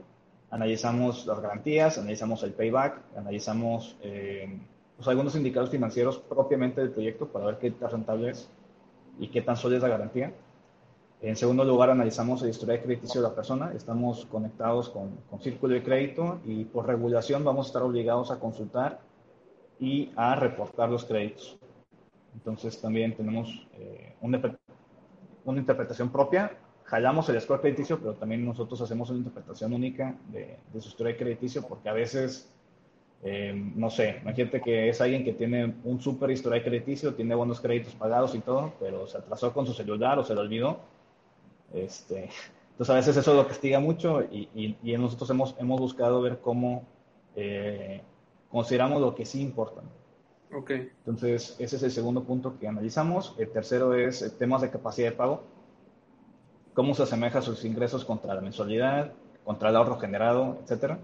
Analizamos las garantías, analizamos el payback, analizamos eh, pues algunos indicadores financieros propiamente del proyecto para ver qué tan rentable es y qué tan sólida es la garantía. En segundo lugar, analizamos el historial crediticio de la persona. Estamos conectados con, con Círculo de Crédito y por regulación vamos a estar obligados a consultar y a reportar los créditos. Entonces también tenemos eh, una, una, interpretación propia. Jalamos el score crediticio, pero también nosotros hacemos una interpretación única de, de su historia crediticio porque a veces, eh, no sé, imagínate que es alguien que tiene un súper historial crediticio, tiene buenos créditos pagados y todo, pero se atrasó con su celular o se lo olvidó. Este, entonces a veces eso lo castiga mucho y, y, y nosotros hemos, hemos buscado ver cómo eh, consideramos lo que sí importa. Okay. Entonces, ese es el segundo punto que analizamos. El tercero es temas de capacidad de pago. Cómo se asemeja sus ingresos contra la mensualidad, contra el ahorro generado, etcétera.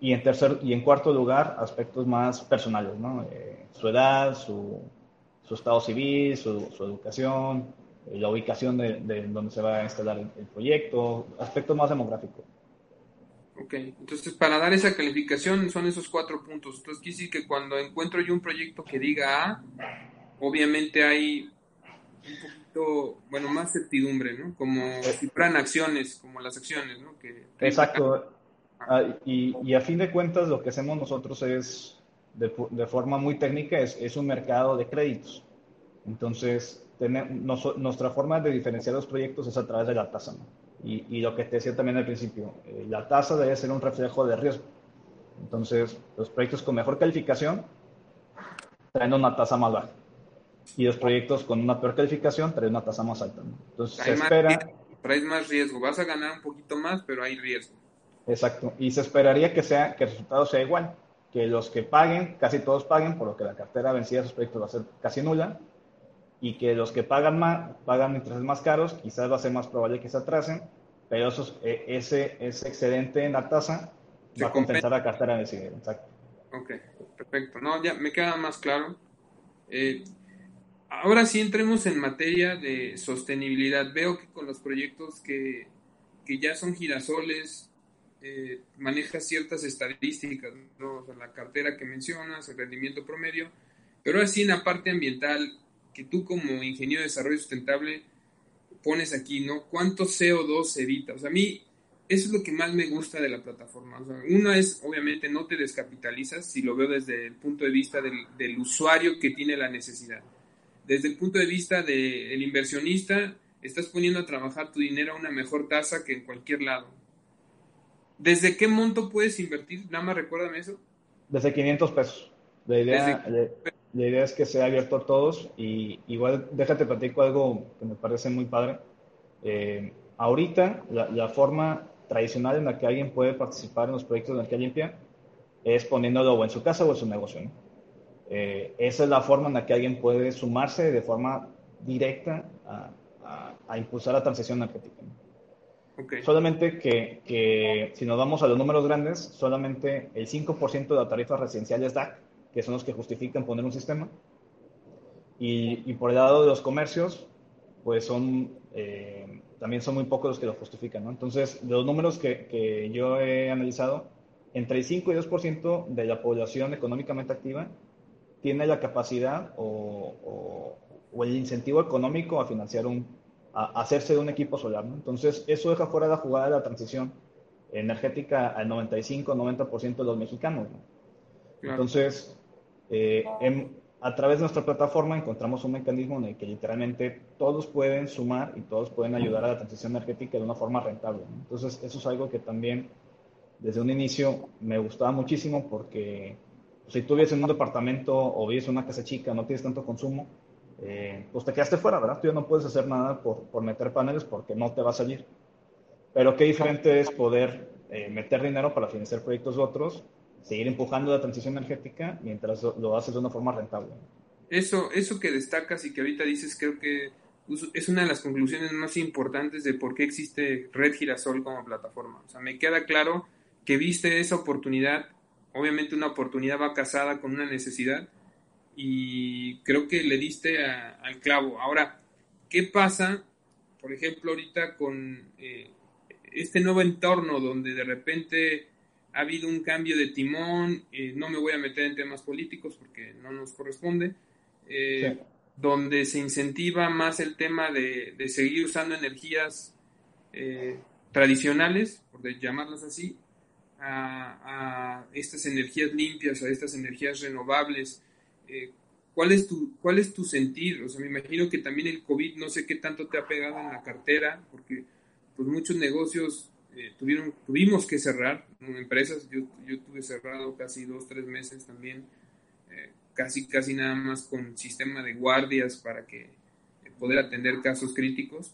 Y en, tercer, y en cuarto lugar, aspectos más personales, ¿no? Eh, su edad, su, su, estado civil, su, educación, eh, la ubicación de, de, donde se va a instalar el, el proyecto, aspectos más demográficos. Ok, entonces para dar esa calificación son esos cuatro puntos. Entonces quiere decir que cuando encuentro yo un proyecto que diga A, obviamente hay un poquito, bueno, más certidumbre, ¿no? Como si fueran acciones, como las acciones, ¿no? Que, Exacto. Ah, y, y, a fin de cuentas lo que hacemos nosotros es, de, de forma muy técnica, es, es, un mercado de créditos. Entonces, tener, nos, nuestra forma de diferenciar los proyectos es a través de la tasa, ¿no? Y, y, lo que te decía también al principio, eh, la tasa debe ser un reflejo de riesgo. Entonces, los proyectos con mejor calificación traen una tasa más baja. Y los proyectos con una peor calificación traen una tasa más alta. ¿no? Entonces, hay se espera. Traes más riesgo. Vas a ganar un poquito más, pero hay riesgo. Exacto. Y se esperaría que, sea, que el resultado sea igual. Que los que paguen, casi todos paguen, por lo que la cartera vencida de esos proyectos va a ser casi nula y que los que pagan más, pagan intereses más caros, quizás va a ser más probable que se atrasen, pero esos, ese, ese excedente en la tasa se va a compensar la cartera de cine. Exacto. Ok, perfecto. No, ya me queda más claro. Eh, ahora sí entremos en materia de sostenibilidad. Veo que con los proyectos que, que ya son girasoles, eh, manejas ciertas estadísticas, ¿no? o sea, la cartera que mencionas, el rendimiento promedio, pero así en la parte ambiental, que tú como ingeniero de desarrollo sustentable pones aquí, ¿no? ¿Cuánto CO2 se evita? O sea, a mí eso es lo que más me gusta de la plataforma. O sea, uno es, obviamente, no te descapitalizas, si lo veo desde el punto de vista del, del usuario que tiene la necesidad. Desde el punto de vista del de inversionista, estás poniendo a trabajar tu dinero a una mejor tasa que en cualquier lado. ¿Desde qué monto puedes invertir? Nada más recuérdame eso. Desde 500 pesos. La idea, Desde... la idea es que sea abierto a todos y igual déjate platico algo que me parece muy padre. Eh, ahorita la, la, forma tradicional en la que alguien puede participar en los proyectos de energía limpia es poniéndolo o en su casa o en su negocio. ¿no? Eh, esa es la forma en la que alguien puede sumarse de forma directa a, a, a impulsar la transición energética. ¿no? Okay. Solamente que, que, si nos vamos a los números grandes, solamente el 5% de la tarifa residencial es DAC, que son los que justifican poner un sistema. Y, y por el lado de los comercios, pues son, eh, también son muy pocos los que lo justifican. ¿no? Entonces, de los números que, que, yo he analizado, entre el 5 y 2% de la población económicamente activa tiene la capacidad o, o, o el incentivo económico a financiar un, a hacerse de un equipo solar. ¿no? Entonces, eso deja fuera de la jugada de la transición energética al 95-90% de los mexicanos. ¿no? Claro. Entonces, eh, en, a través de nuestra plataforma encontramos un mecanismo en el que literalmente todos pueden sumar y todos pueden ayudar a la transición energética de una forma rentable. ¿no? Entonces, eso es algo que también desde un inicio me gustaba muchísimo porque si tú vives en un departamento o vives en una casa chica, no tienes tanto consumo, eh, pues te quedaste fuera, ¿verdad? Tú ya no puedes hacer nada por, por, meter paneles porque no te va a salir. Pero qué diferente es poder eh, meter dinero para financiar proyectos de otros, seguir empujando la transición energética mientras lo haces de una forma rentable. Eso, eso que destacas y que ahorita dices creo que es una de las conclusiones más importantes de por qué existe Red Girasol como plataforma. O sea, me queda claro que viste esa oportunidad, obviamente una oportunidad va casada con una necesidad y creo que le diste al clavo. Ahora, ¿qué pasa, por ejemplo, ahorita con eh, este nuevo entorno donde de repente ha habido un cambio de timón? Eh, no me voy a meter en temas políticos porque no nos corresponde. Eh, donde se incentiva más el tema de, seguir usando energías eh, tradicionales, por llamarlas así, a, estas energías limpias, a estas energías renovables. Eh, ¿cuál, es tu, ¿Cuál es tu sentir? O sea, me imagino que también el COVID no sé qué tanto te ha pegado en la cartera, porque pues muchos negocios eh, tuvieron, tuvimos que cerrar, empresas, yo, yo tuve cerrado casi dos, tres meses también casi, casi nada más con sistema de guardias para que eh, poder atender casos críticos.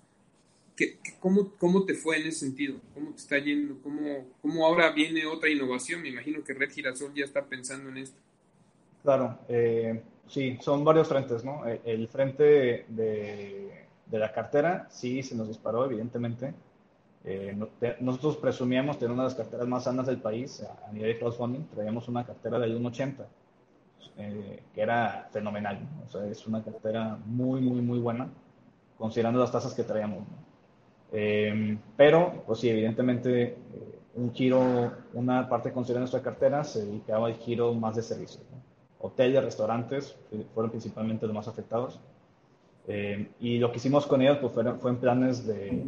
¿Qué, cómo, ¿Cómo te fue en ese sentido? ¿Cómo te está yendo? ¿Cómo, ¿Cómo ahora viene otra innovación? Me imagino que Red Girasol ya está pensando en esto. Claro, eh, sí, son varios frentes, ¿no? Eh, el frente de, de, la cartera sí se nos disparó, evidentemente. Nosotros presumíamos tener una de las carteras más sanas del país a, nivel de crowdfunding, traíamos una cartera del 1.80 eh, que era fenomenal. O sea, es una cartera muy, muy, muy buena, considerando las tasas que traíamos. Em, pero, pues sí, evidentemente, eh, un giro, una parte considerada nuestra cartera se dedicaba al giro más de servicios. Hoteles, restaurantes fueron principalmente los más afectados. Em, y lo que hicimos con ellos pues, fue, fue en planes de,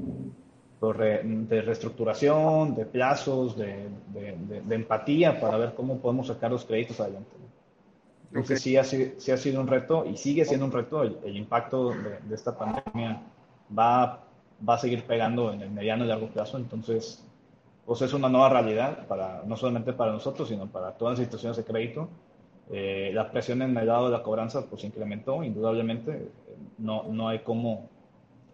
de reestructuración, de plazos, de, de, de, empatía para ver cómo podemos sacar los créditos adelante. Entonces sí, ha sido, sí ha sido un reto y sigue siendo un reto. El, impacto de, esta pandemia va, va a seguir pegando en el mediano y largo plazo. Entonces, pues es una nueva realidad, para, no solamente para nosotros, sino para todas las instituciones de crédito. Eh, la presión en el lado de la cobranza pues incrementó, indudablemente. No, no, hay cómo,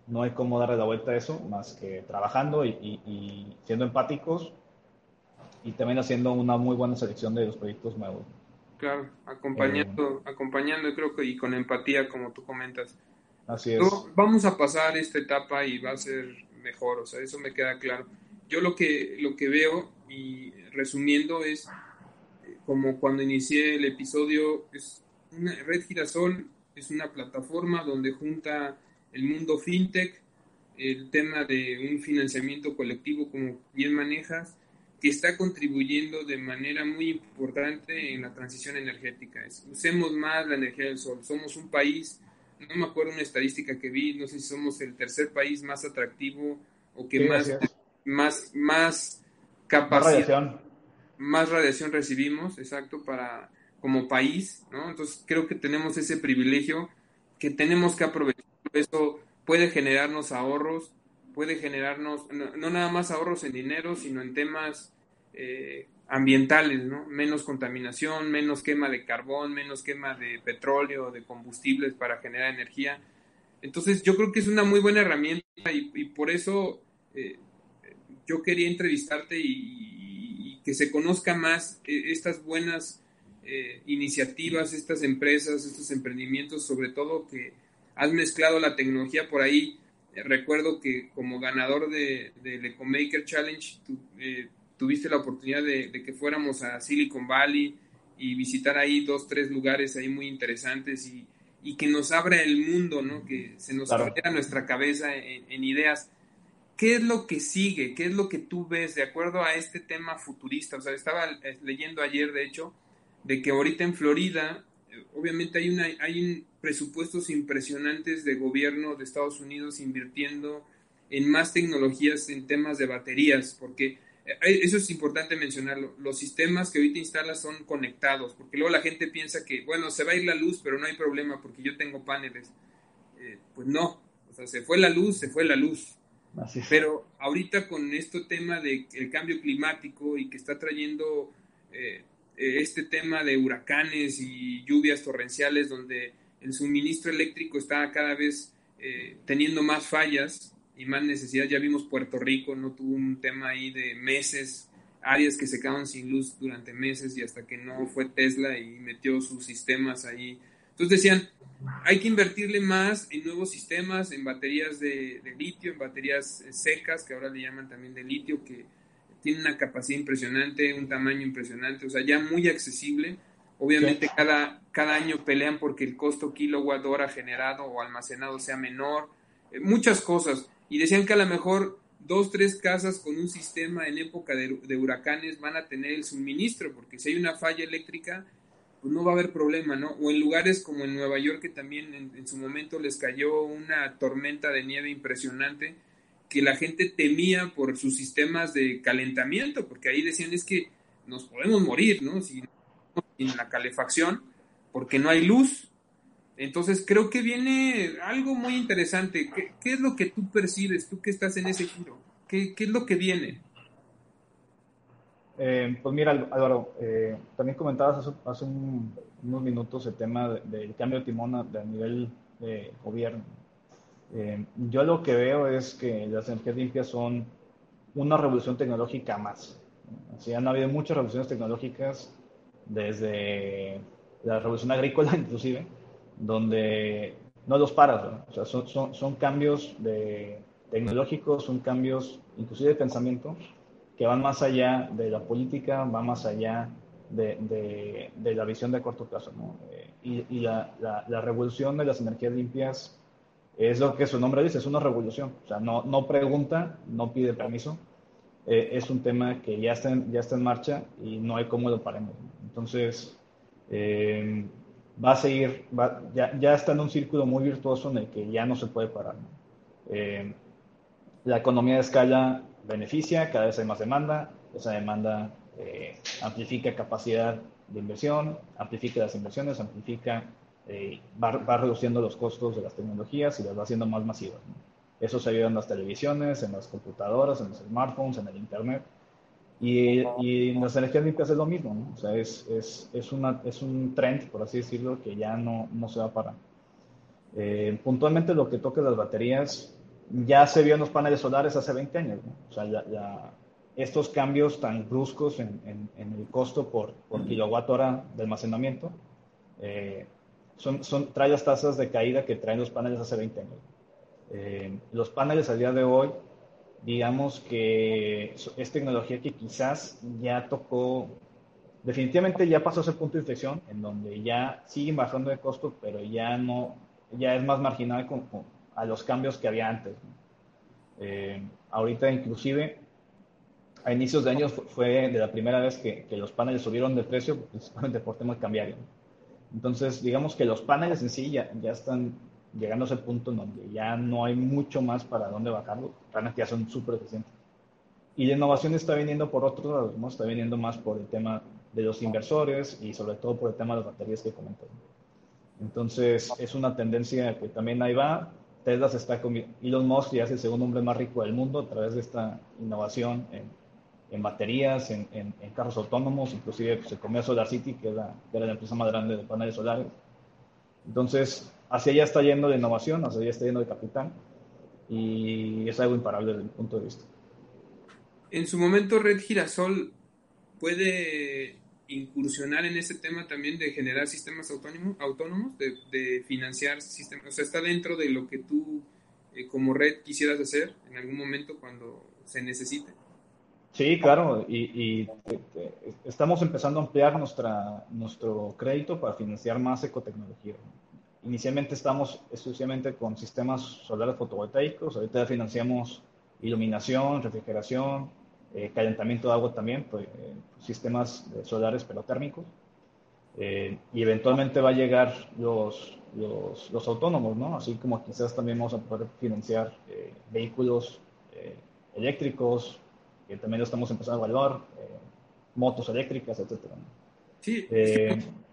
no hay cómo darle la vuelta a eso, más que trabajando y, y siendo empáticos y también haciendo una muy buena selección de los proyectos nuevos. Claro, acompañando, acompañando creo que y con empatía, como tú comentas. Así es. vamos a pasar esta etapa y va a ser mejor, o sea, eso me queda claro. Yo lo que, lo que veo, y resumiendo, es como cuando inicié el episodio, es una Red Girasol es una plataforma donde junta el mundo fintech, el tema de un financiamiento colectivo, como bien manejas, que está contribuyendo de manera muy importante en la transición energética. usemos más la energía del sol. Somos un país, no me acuerdo una estadística que vi, no sé si somos el tercer país más atractivo o que más, más, más capacidad, más radiación. recibimos, exacto, para como país, ¿no? Entonces creo que tenemos ese privilegio que tenemos que aprovechar. Eso puede generarnos ahorros, puede generarnos no, nada más ahorros en dinero, sino en temas eh, ambientales, ¿no? Menos contaminación, menos quema de carbón, menos quema de petróleo, de combustibles para generar energía. Entonces yo creo que es una muy buena herramienta y, por eso eh, yo quería entrevistarte y, que se conozca más eh, estas buenas iniciativas, estas empresas, estos emprendimientos, sobre todo que has mezclado la tecnología por ahí recuerdo que como ganador de, del EcoMaker Challenge eh, tuviste la oportunidad de, que fuéramos a Silicon Valley y visitar ahí dos, tres lugares ahí muy interesantes y, que nos abra el mundo, ¿no? Que se nos claro. abra nuestra cabeza en, ideas. ¿Qué es lo que sigue? ¿Qué es lo que tú ves de acuerdo a este tema futurista? O sea, estaba eh, leyendo ayer, de hecho, de que ahorita en Florida, eh, obviamente hay, una, hay un, presupuestos impresionantes de gobierno de Estados Unidos invirtiendo en más tecnologías en temas de baterías, porque eh, eso es importante mencionarlo. Los sistemas que ahorita instalas son conectados, porque luego la gente piensa que, bueno, se va a ir la luz, pero no hay problema porque yo tengo paneles. Eh, pues no, o sea, se fue la luz, se fue la luz. Pero ahorita con este tema del cambio climático y que está trayendo eh, este tema de huracanes y lluvias torrenciales donde el suministro eléctrico está cada vez eh, teniendo más fallas y más necesidad. Ya vimos Puerto Rico, no tuvo un tema ahí de meses, áreas que se quedaban sin luz durante meses y hasta que no fue Tesla y metió sus sistemas ahí. Entonces decían, hay que invertirle más en nuevos sistemas, en baterías de, de litio, en baterías secas, que ahora le llaman también de litio, que tienen una capacidad impresionante, un tamaño impresionante, o sea, ya muy accesible Obviamente cada, cada año pelean porque el costo kilowatt hora generado o almacenado sea menor, eh, muchas cosas. Y decían que a lo mejor dos, tres casas con un sistema en época de, huracanes van a tener el suministro, porque si hay una falla eléctrica, pues no va a haber problema, ¿no? O en lugares como en Nueva York, que también en, en su momento les cayó una tormenta de nieve impresionante, que la gente temía por sus sistemas de calentamiento, porque ahí decían es que nos podemos morir, ¿no? Si en la calefacción porque no hay luz. Entonces creo que viene algo muy interesante. ¿Qué, es lo que tú percibes, tú que estás en ese giro? ¿Qué, es lo que viene? Eh, pues mira, Álvaro, eh, también comentabas hace, unos minutos el tema del cambio de timón a, nivel de gobierno. Eh, yo lo que veo es que las energías limpias son una revolución tecnológica más. Así han habido muchas revoluciones tecnológicas desde la revolución agrícola inclusive, donde no los paras, o sea, son, son, son, cambios de, tecnológicos, son cambios inclusive de pensamiento que van más allá de la política, van más allá de, de, la visión de corto plazo. ¿no? Eh, y, y la, la, revolución de las energías limpias es lo que su nombre dice, es una revolución. O sea, no, no pregunta, no pide permiso, eh, es un tema que ya está, en, ya está en marcha y no hay cómo lo paremos. Entonces, eh, va a seguir, ya, ya, está en un círculo muy virtuoso en el que ya no se puede parar. Eh, la economía de escala beneficia, cada vez hay más demanda, esa demanda amplifica capacidad de inversión, amplifica las inversiones, amplifica, va, va, reduciendo los costos de las tecnologías y las va haciendo más masivas. Eso se ayuda en las televisiones, en las computadoras, en los smartphones, en el Internet. Y, y en las energías limpias es lo mismo, ¿no? O sea, es, es, es, una, es un trend, por así decirlo, que ya no, no se va a parar. Eh, puntualmente lo que toca las baterías, ya se vio en los paneles solares hace 20 años, ¿no? O sea, ya, estos cambios tan bruscos en, en, el costo por, por kilowatt hora de almacenamiento, eh, son, son, trae las tasas de caída que traen los paneles hace 20 años. Eh, los paneles a día de hoy, digamos que es tecnología que quizás ya tocó, definitivamente ya pasó ese punto de inflexión en donde ya siguen bajando de costo, pero ya no, ya es más marginal con, a los cambios que había antes. Eh, ahorita inclusive a inicios de año fue de la primera vez que, que, los paneles subieron de precio, principalmente por temas cambiarios. Entonces, digamos que los paneles en sí ya, ya están llegando a ese punto en donde ya no hay mucho más para dónde bajarlo, realmente ya son súper eficientes. Y la innovación está viniendo por otro lado, ¿no? está viniendo más por el tema de los inversores y sobre todo por el tema de las baterías que comenté. Entonces, es una tendencia que también ahí va. Tesla se está con Elon Musk ya es el segundo hombre más rico del mundo a través de esta innovación en, en baterías, en, en, carros autónomos, inclusive se comió Solar City, que era, que era la empresa más grande de paneles solares. Entonces, hacia allá está yendo de innovación, hacia allá está yendo de capital y es algo imparable desde mi punto de vista. En su momento Red Girasol puede incursionar en ese tema también de generar sistemas autónomos, autónomos de, financiar sistemas, o sea, está dentro de lo que tú eh, como red quisieras hacer en algún momento cuando se necesite. Sí, claro, y, y, estamos empezando a ampliar nuestra, nuestro crédito para financiar más ecotecnología. Inicialmente estamos exclusivamente con sistemas solares fotovoltaicos, ahorita financiamos iluminación, refrigeración, eh, calentamiento de agua también, pues, eh, sistemas solares pero térmicos. Eh, y eventualmente va a llegar los, los, los, autónomos, ¿no? Así como quizás también vamos a poder financiar vehículos eléctricos, que también lo estamos empezando a evaluar, motos eléctricas, etc. Sí,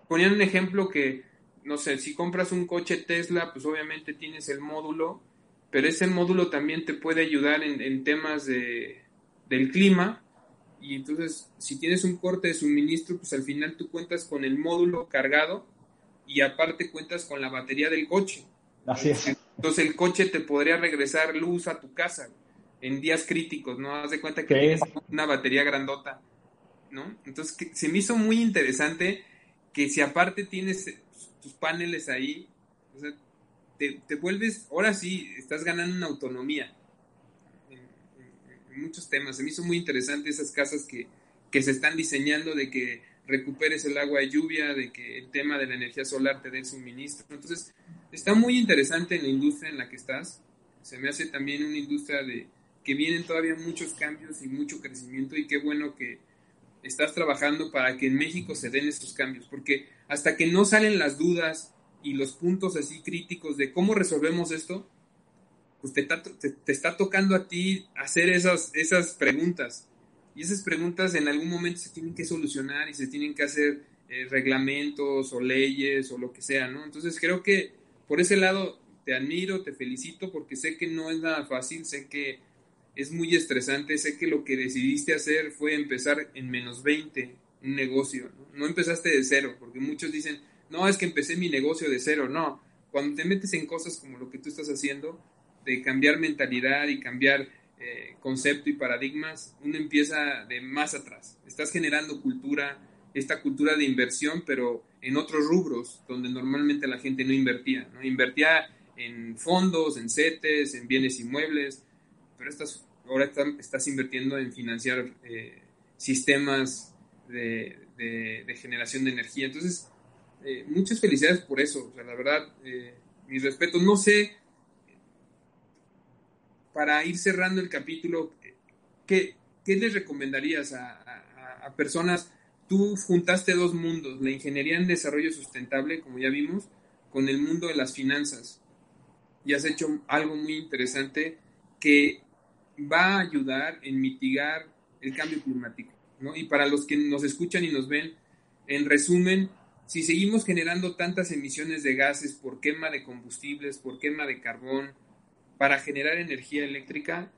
ponían un ejemplo que no sé, si compras un coche Tesla, pues obviamente tienes el módulo, pero ese módulo también te puede ayudar en, temas de, del clima. Y entonces, si tienes un corte de suministro, pues al final tú cuentas con el módulo cargado y aparte cuentas con la batería del coche. Así es. Entonces el coche te podría regresar luz a tu casa en días críticos, ¿no? Haz de cuenta que tienes una batería grandota, ¿no? Entonces se me hizo muy interesante que si aparte tienes tus paneles ahí, o sea, te, te vuelves, ahora sí, estás ganando una autonomía en, muchos temas. Se me hizo muy interesante esas casas que, que se están diseñando de que recuperes el agua de lluvia, de que el tema de la energía solar te dé el suministro. Entonces, está muy interesante en la industria en la que estás. Se me hace también una industria de que vienen todavía muchos cambios y mucho crecimiento y qué bueno que estás trabajando para que en México se den estos cambios, porque hasta que no salen las dudas y los puntos así críticos de cómo resolvemos esto, pues te, te, está tocando a ti hacer esas, esas preguntas. Y esas preguntas en algún momento se tienen que solucionar y se tienen que hacer eh, reglamentos o leyes o lo que sea, ¿no? Entonces creo que por ese lado te admiro, te felicito porque sé que no es nada fácil, sé que es muy estresante, sé que lo que decidiste hacer fue empezar en menos 20 un negocio, ¿no? empezaste de cero, porque muchos dicen, no, es que empecé mi negocio de cero, no, cuando te metes en cosas como lo que tú estás haciendo, de cambiar mentalidad y cambiar eh, concepto y paradigmas, uno empieza de más atrás. Estás generando cultura, esta cultura de inversión, pero en otros rubros donde normalmente la gente no invertía. ¿no? Invertía en fondos, en CETES, en bienes inmuebles, pero estás, ahora estás invirtiendo en financiar eh, sistemas de, generación de energía. Entonces, eh, muchas felicidades por eso. O sea, la verdad, mis respetos. No sé para ir cerrando el capítulo, ¿qué, qué les recomendarías a, personas? Tú juntaste dos mundos, la ingeniería en desarrollo sustentable, como ya vimos, con el mundo de las finanzas. Y has hecho algo muy interesante que va a ayudar en mitigar el cambio climático. ¿no? Y para los que nos escuchan y nos ven, en resumen, si seguimos generando tantas emisiones de gases por quema de combustibles, por quema de carbón, para generar energía eléctrica,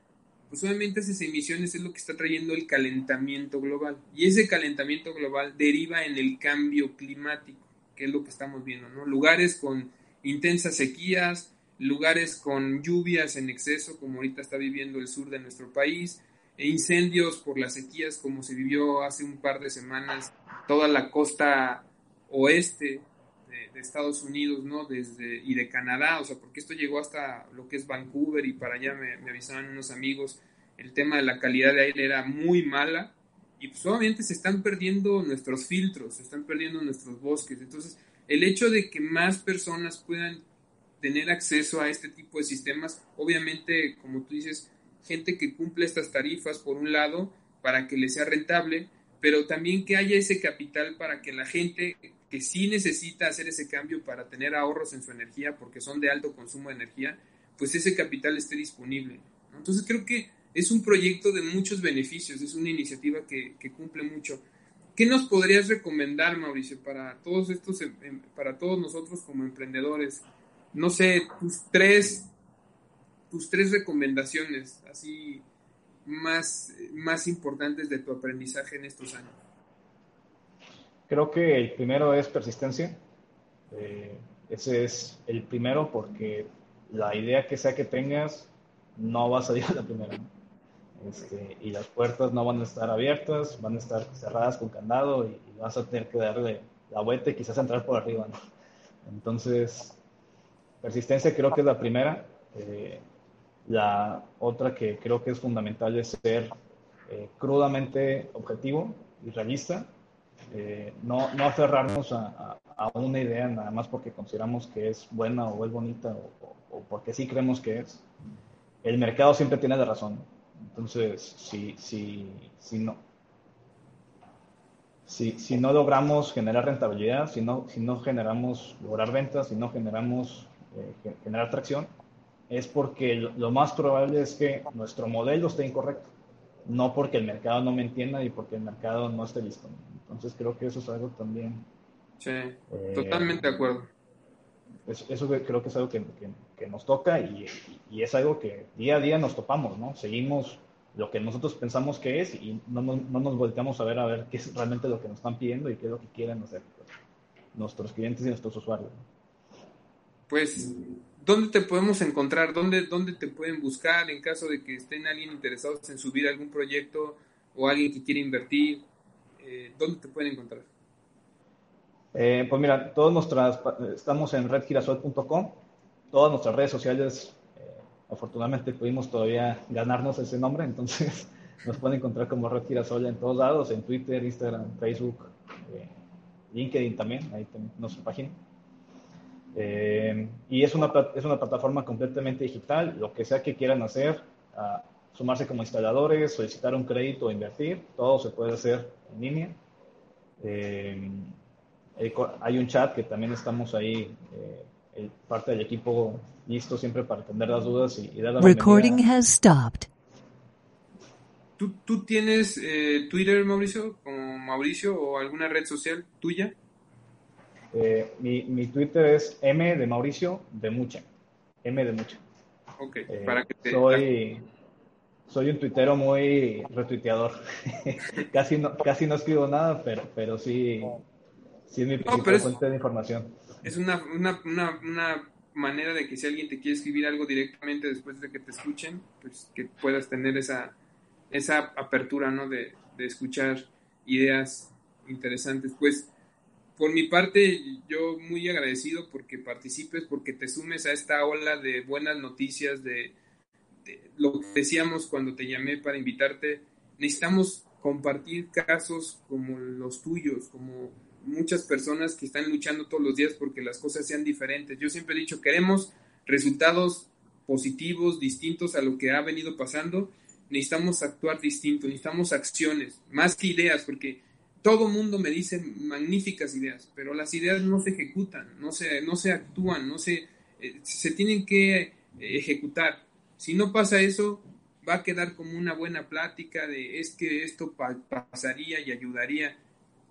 pues obviamente esas emisiones es lo que está trayendo el calentamiento global. Y ese calentamiento global deriva en el cambio climático, que es lo que estamos viendo, ¿no? Lugares con intensas sequías, lugares con lluvias en exceso, como ahorita está viviendo el sur de nuestro país, e incendios por las sequías, como se vivió hace un par de semanas, toda la costa oeste de, Estados Unidos, ¿no? Desde, y de Canadá, o sea, porque esto llegó hasta lo que es Vancouver y para allá me, avisaban unos amigos, el tema de la calidad de aire era muy mala y pues obviamente se están perdiendo nuestros filtros, se están perdiendo nuestros bosques, entonces el hecho de que más personas puedan tener acceso a este tipo de sistemas, obviamente, como tú dices, gente que cumple estas tarifas por un lado para que les sea rentable, pero también que haya ese capital para que la gente que sí necesita hacer ese cambio para tener ahorros en su energía porque son de alto consumo de energía, pues ese capital esté disponible. Entonces creo que es un proyecto de muchos beneficios, es una iniciativa que, cumple mucho. ¿Qué nos podrías recomendar, Mauricio, para todos estos, em, em, para todos nosotros como emprendedores? No sé, tus tres, tus tres recomendaciones, así más, más importantes de tu aprendizaje en estos años. Creo que el primero es persistencia. Eh, ese es el primero porque la idea que sea que tengas no va a salir a la primera. Este, y las puertas no van a estar abiertas, van a estar cerradas con candado y, vas a tener que darle la vuelta y quizás entrar por arriba. Entonces, persistencia creo que es la primera. Eh, la otra que creo que es fundamental es ser eh, crudamente objetivo y realista eh, no, no, aferrarnos a, a, una idea nada más porque consideramos que es buena o es bonita o, porque sí creemos que es. El mercado siempre tiene la razón. Entonces, si, si, si, no, si, si no logramos generar rentabilidad, si no, si no generamos lograr ventas, si no generamos eh, generar tracción, es porque lo más probable es que nuestro modelo esté incorrecto, no porque el mercado no me entienda y porque el mercado no esté listo. Entonces creo que eso es algo también. Sí, eh, totalmente de acuerdo. Eso, creo que es algo que, que, nos toca y, y, es algo que día a día nos topamos, ¿no? Seguimos lo que nosotros pensamos que es y no, no, no, nos volteamos a ver a ver qué es realmente lo que nos están pidiendo y qué es lo que quieren hacer. nuestros clientes y nuestros usuarios. Pues, ¿dónde te podemos encontrar? ¿Dónde, ¿Dónde te pueden buscar en caso de que estén alguien interesados en subir algún proyecto o alguien que quiere invertir? Eh, ¿Dónde te pueden encontrar? Eh, pues mira, todos nuestras, estamos en redgirasol.com, todas nuestras redes sociales, eh, afortunadamente pudimos todavía ganarnos ese nombre, entonces nos pueden encontrar como Red Girasol en todos lados, en Twitter, Instagram, Facebook, eh, LinkedIn también, ahí tenemos nuestra página. Y es una, es una plataforma completamente digital, lo que sea que quieran hacer, sumarse como instaladores, solicitar un crédito o invertir, todo se puede hacer en línea. Eh, hay un chat que también estamos ahí, eh, parte del equipo listo siempre para atender las dudas y, dar la Recording has stopped. ¿Tú, ¿Tú, tienes eh, Twitter, Mauricio, como Mauricio o alguna red social tuya? Mi, mi, Twitter es M de Mauricio de Mucha. M de Mucha. Ok, para que te... Soy, soy un tuitero muy retuiteador. casi, no, casi no escribo nada, pero, pero sí, Sí, es mi fuente de información. Es una, una, una, una, manera de que si alguien te quiere escribir algo directamente después de que te escuchen, pues que puedas tener esa, esa apertura, ¿no? De, de escuchar ideas interesantes. Pues, por mi parte, yo muy agradecido porque participes, porque te sumes a esta ola de buenas noticias, de, lo que decíamos cuando te llamé para invitarte. Necesitamos compartir casos como los tuyos, como muchas personas que están luchando todos los días porque las cosas sean diferentes. Yo siempre he dicho, queremos resultados positivos, distintos a lo que ha venido pasando. Necesitamos actuar distinto, necesitamos acciones, más que ideas, porque todo mundo me dice magníficas ideas, pero las ideas no se ejecutan, no se, no se actúan, no se, eh, se tienen que ejecutar. Si no pasa eso, va a quedar como una buena plática de es que esto pasaría y ayudaría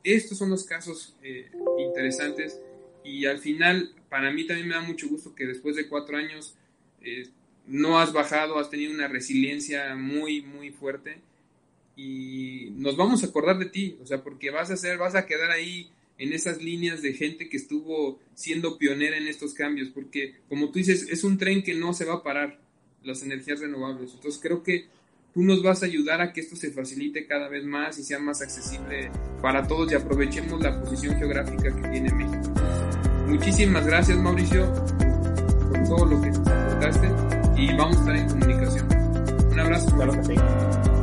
estos son los casos eh, interesantes y al final para mí también me da mucho gusto que después de cuatro años eh, no has bajado, has tenido una resiliencia muy, muy fuerte y nos vamos a acordar de ti, o sea, porque vas a ser, vas a quedar ahí en esas líneas de gente que estuvo siendo pionera en estos cambios, porque como tú dices, es un tren que no se va a parar, las energías renovables. Entonces creo que tú nos vas a ayudar a que esto se facilite cada vez más y sea más accesible para todos y aprovechemos la posición geográfica que tiene México. Muchísimas gracias Mauricio por todo lo que nos aportaste y vamos a estar en comunicación. Un abrazo. Claro.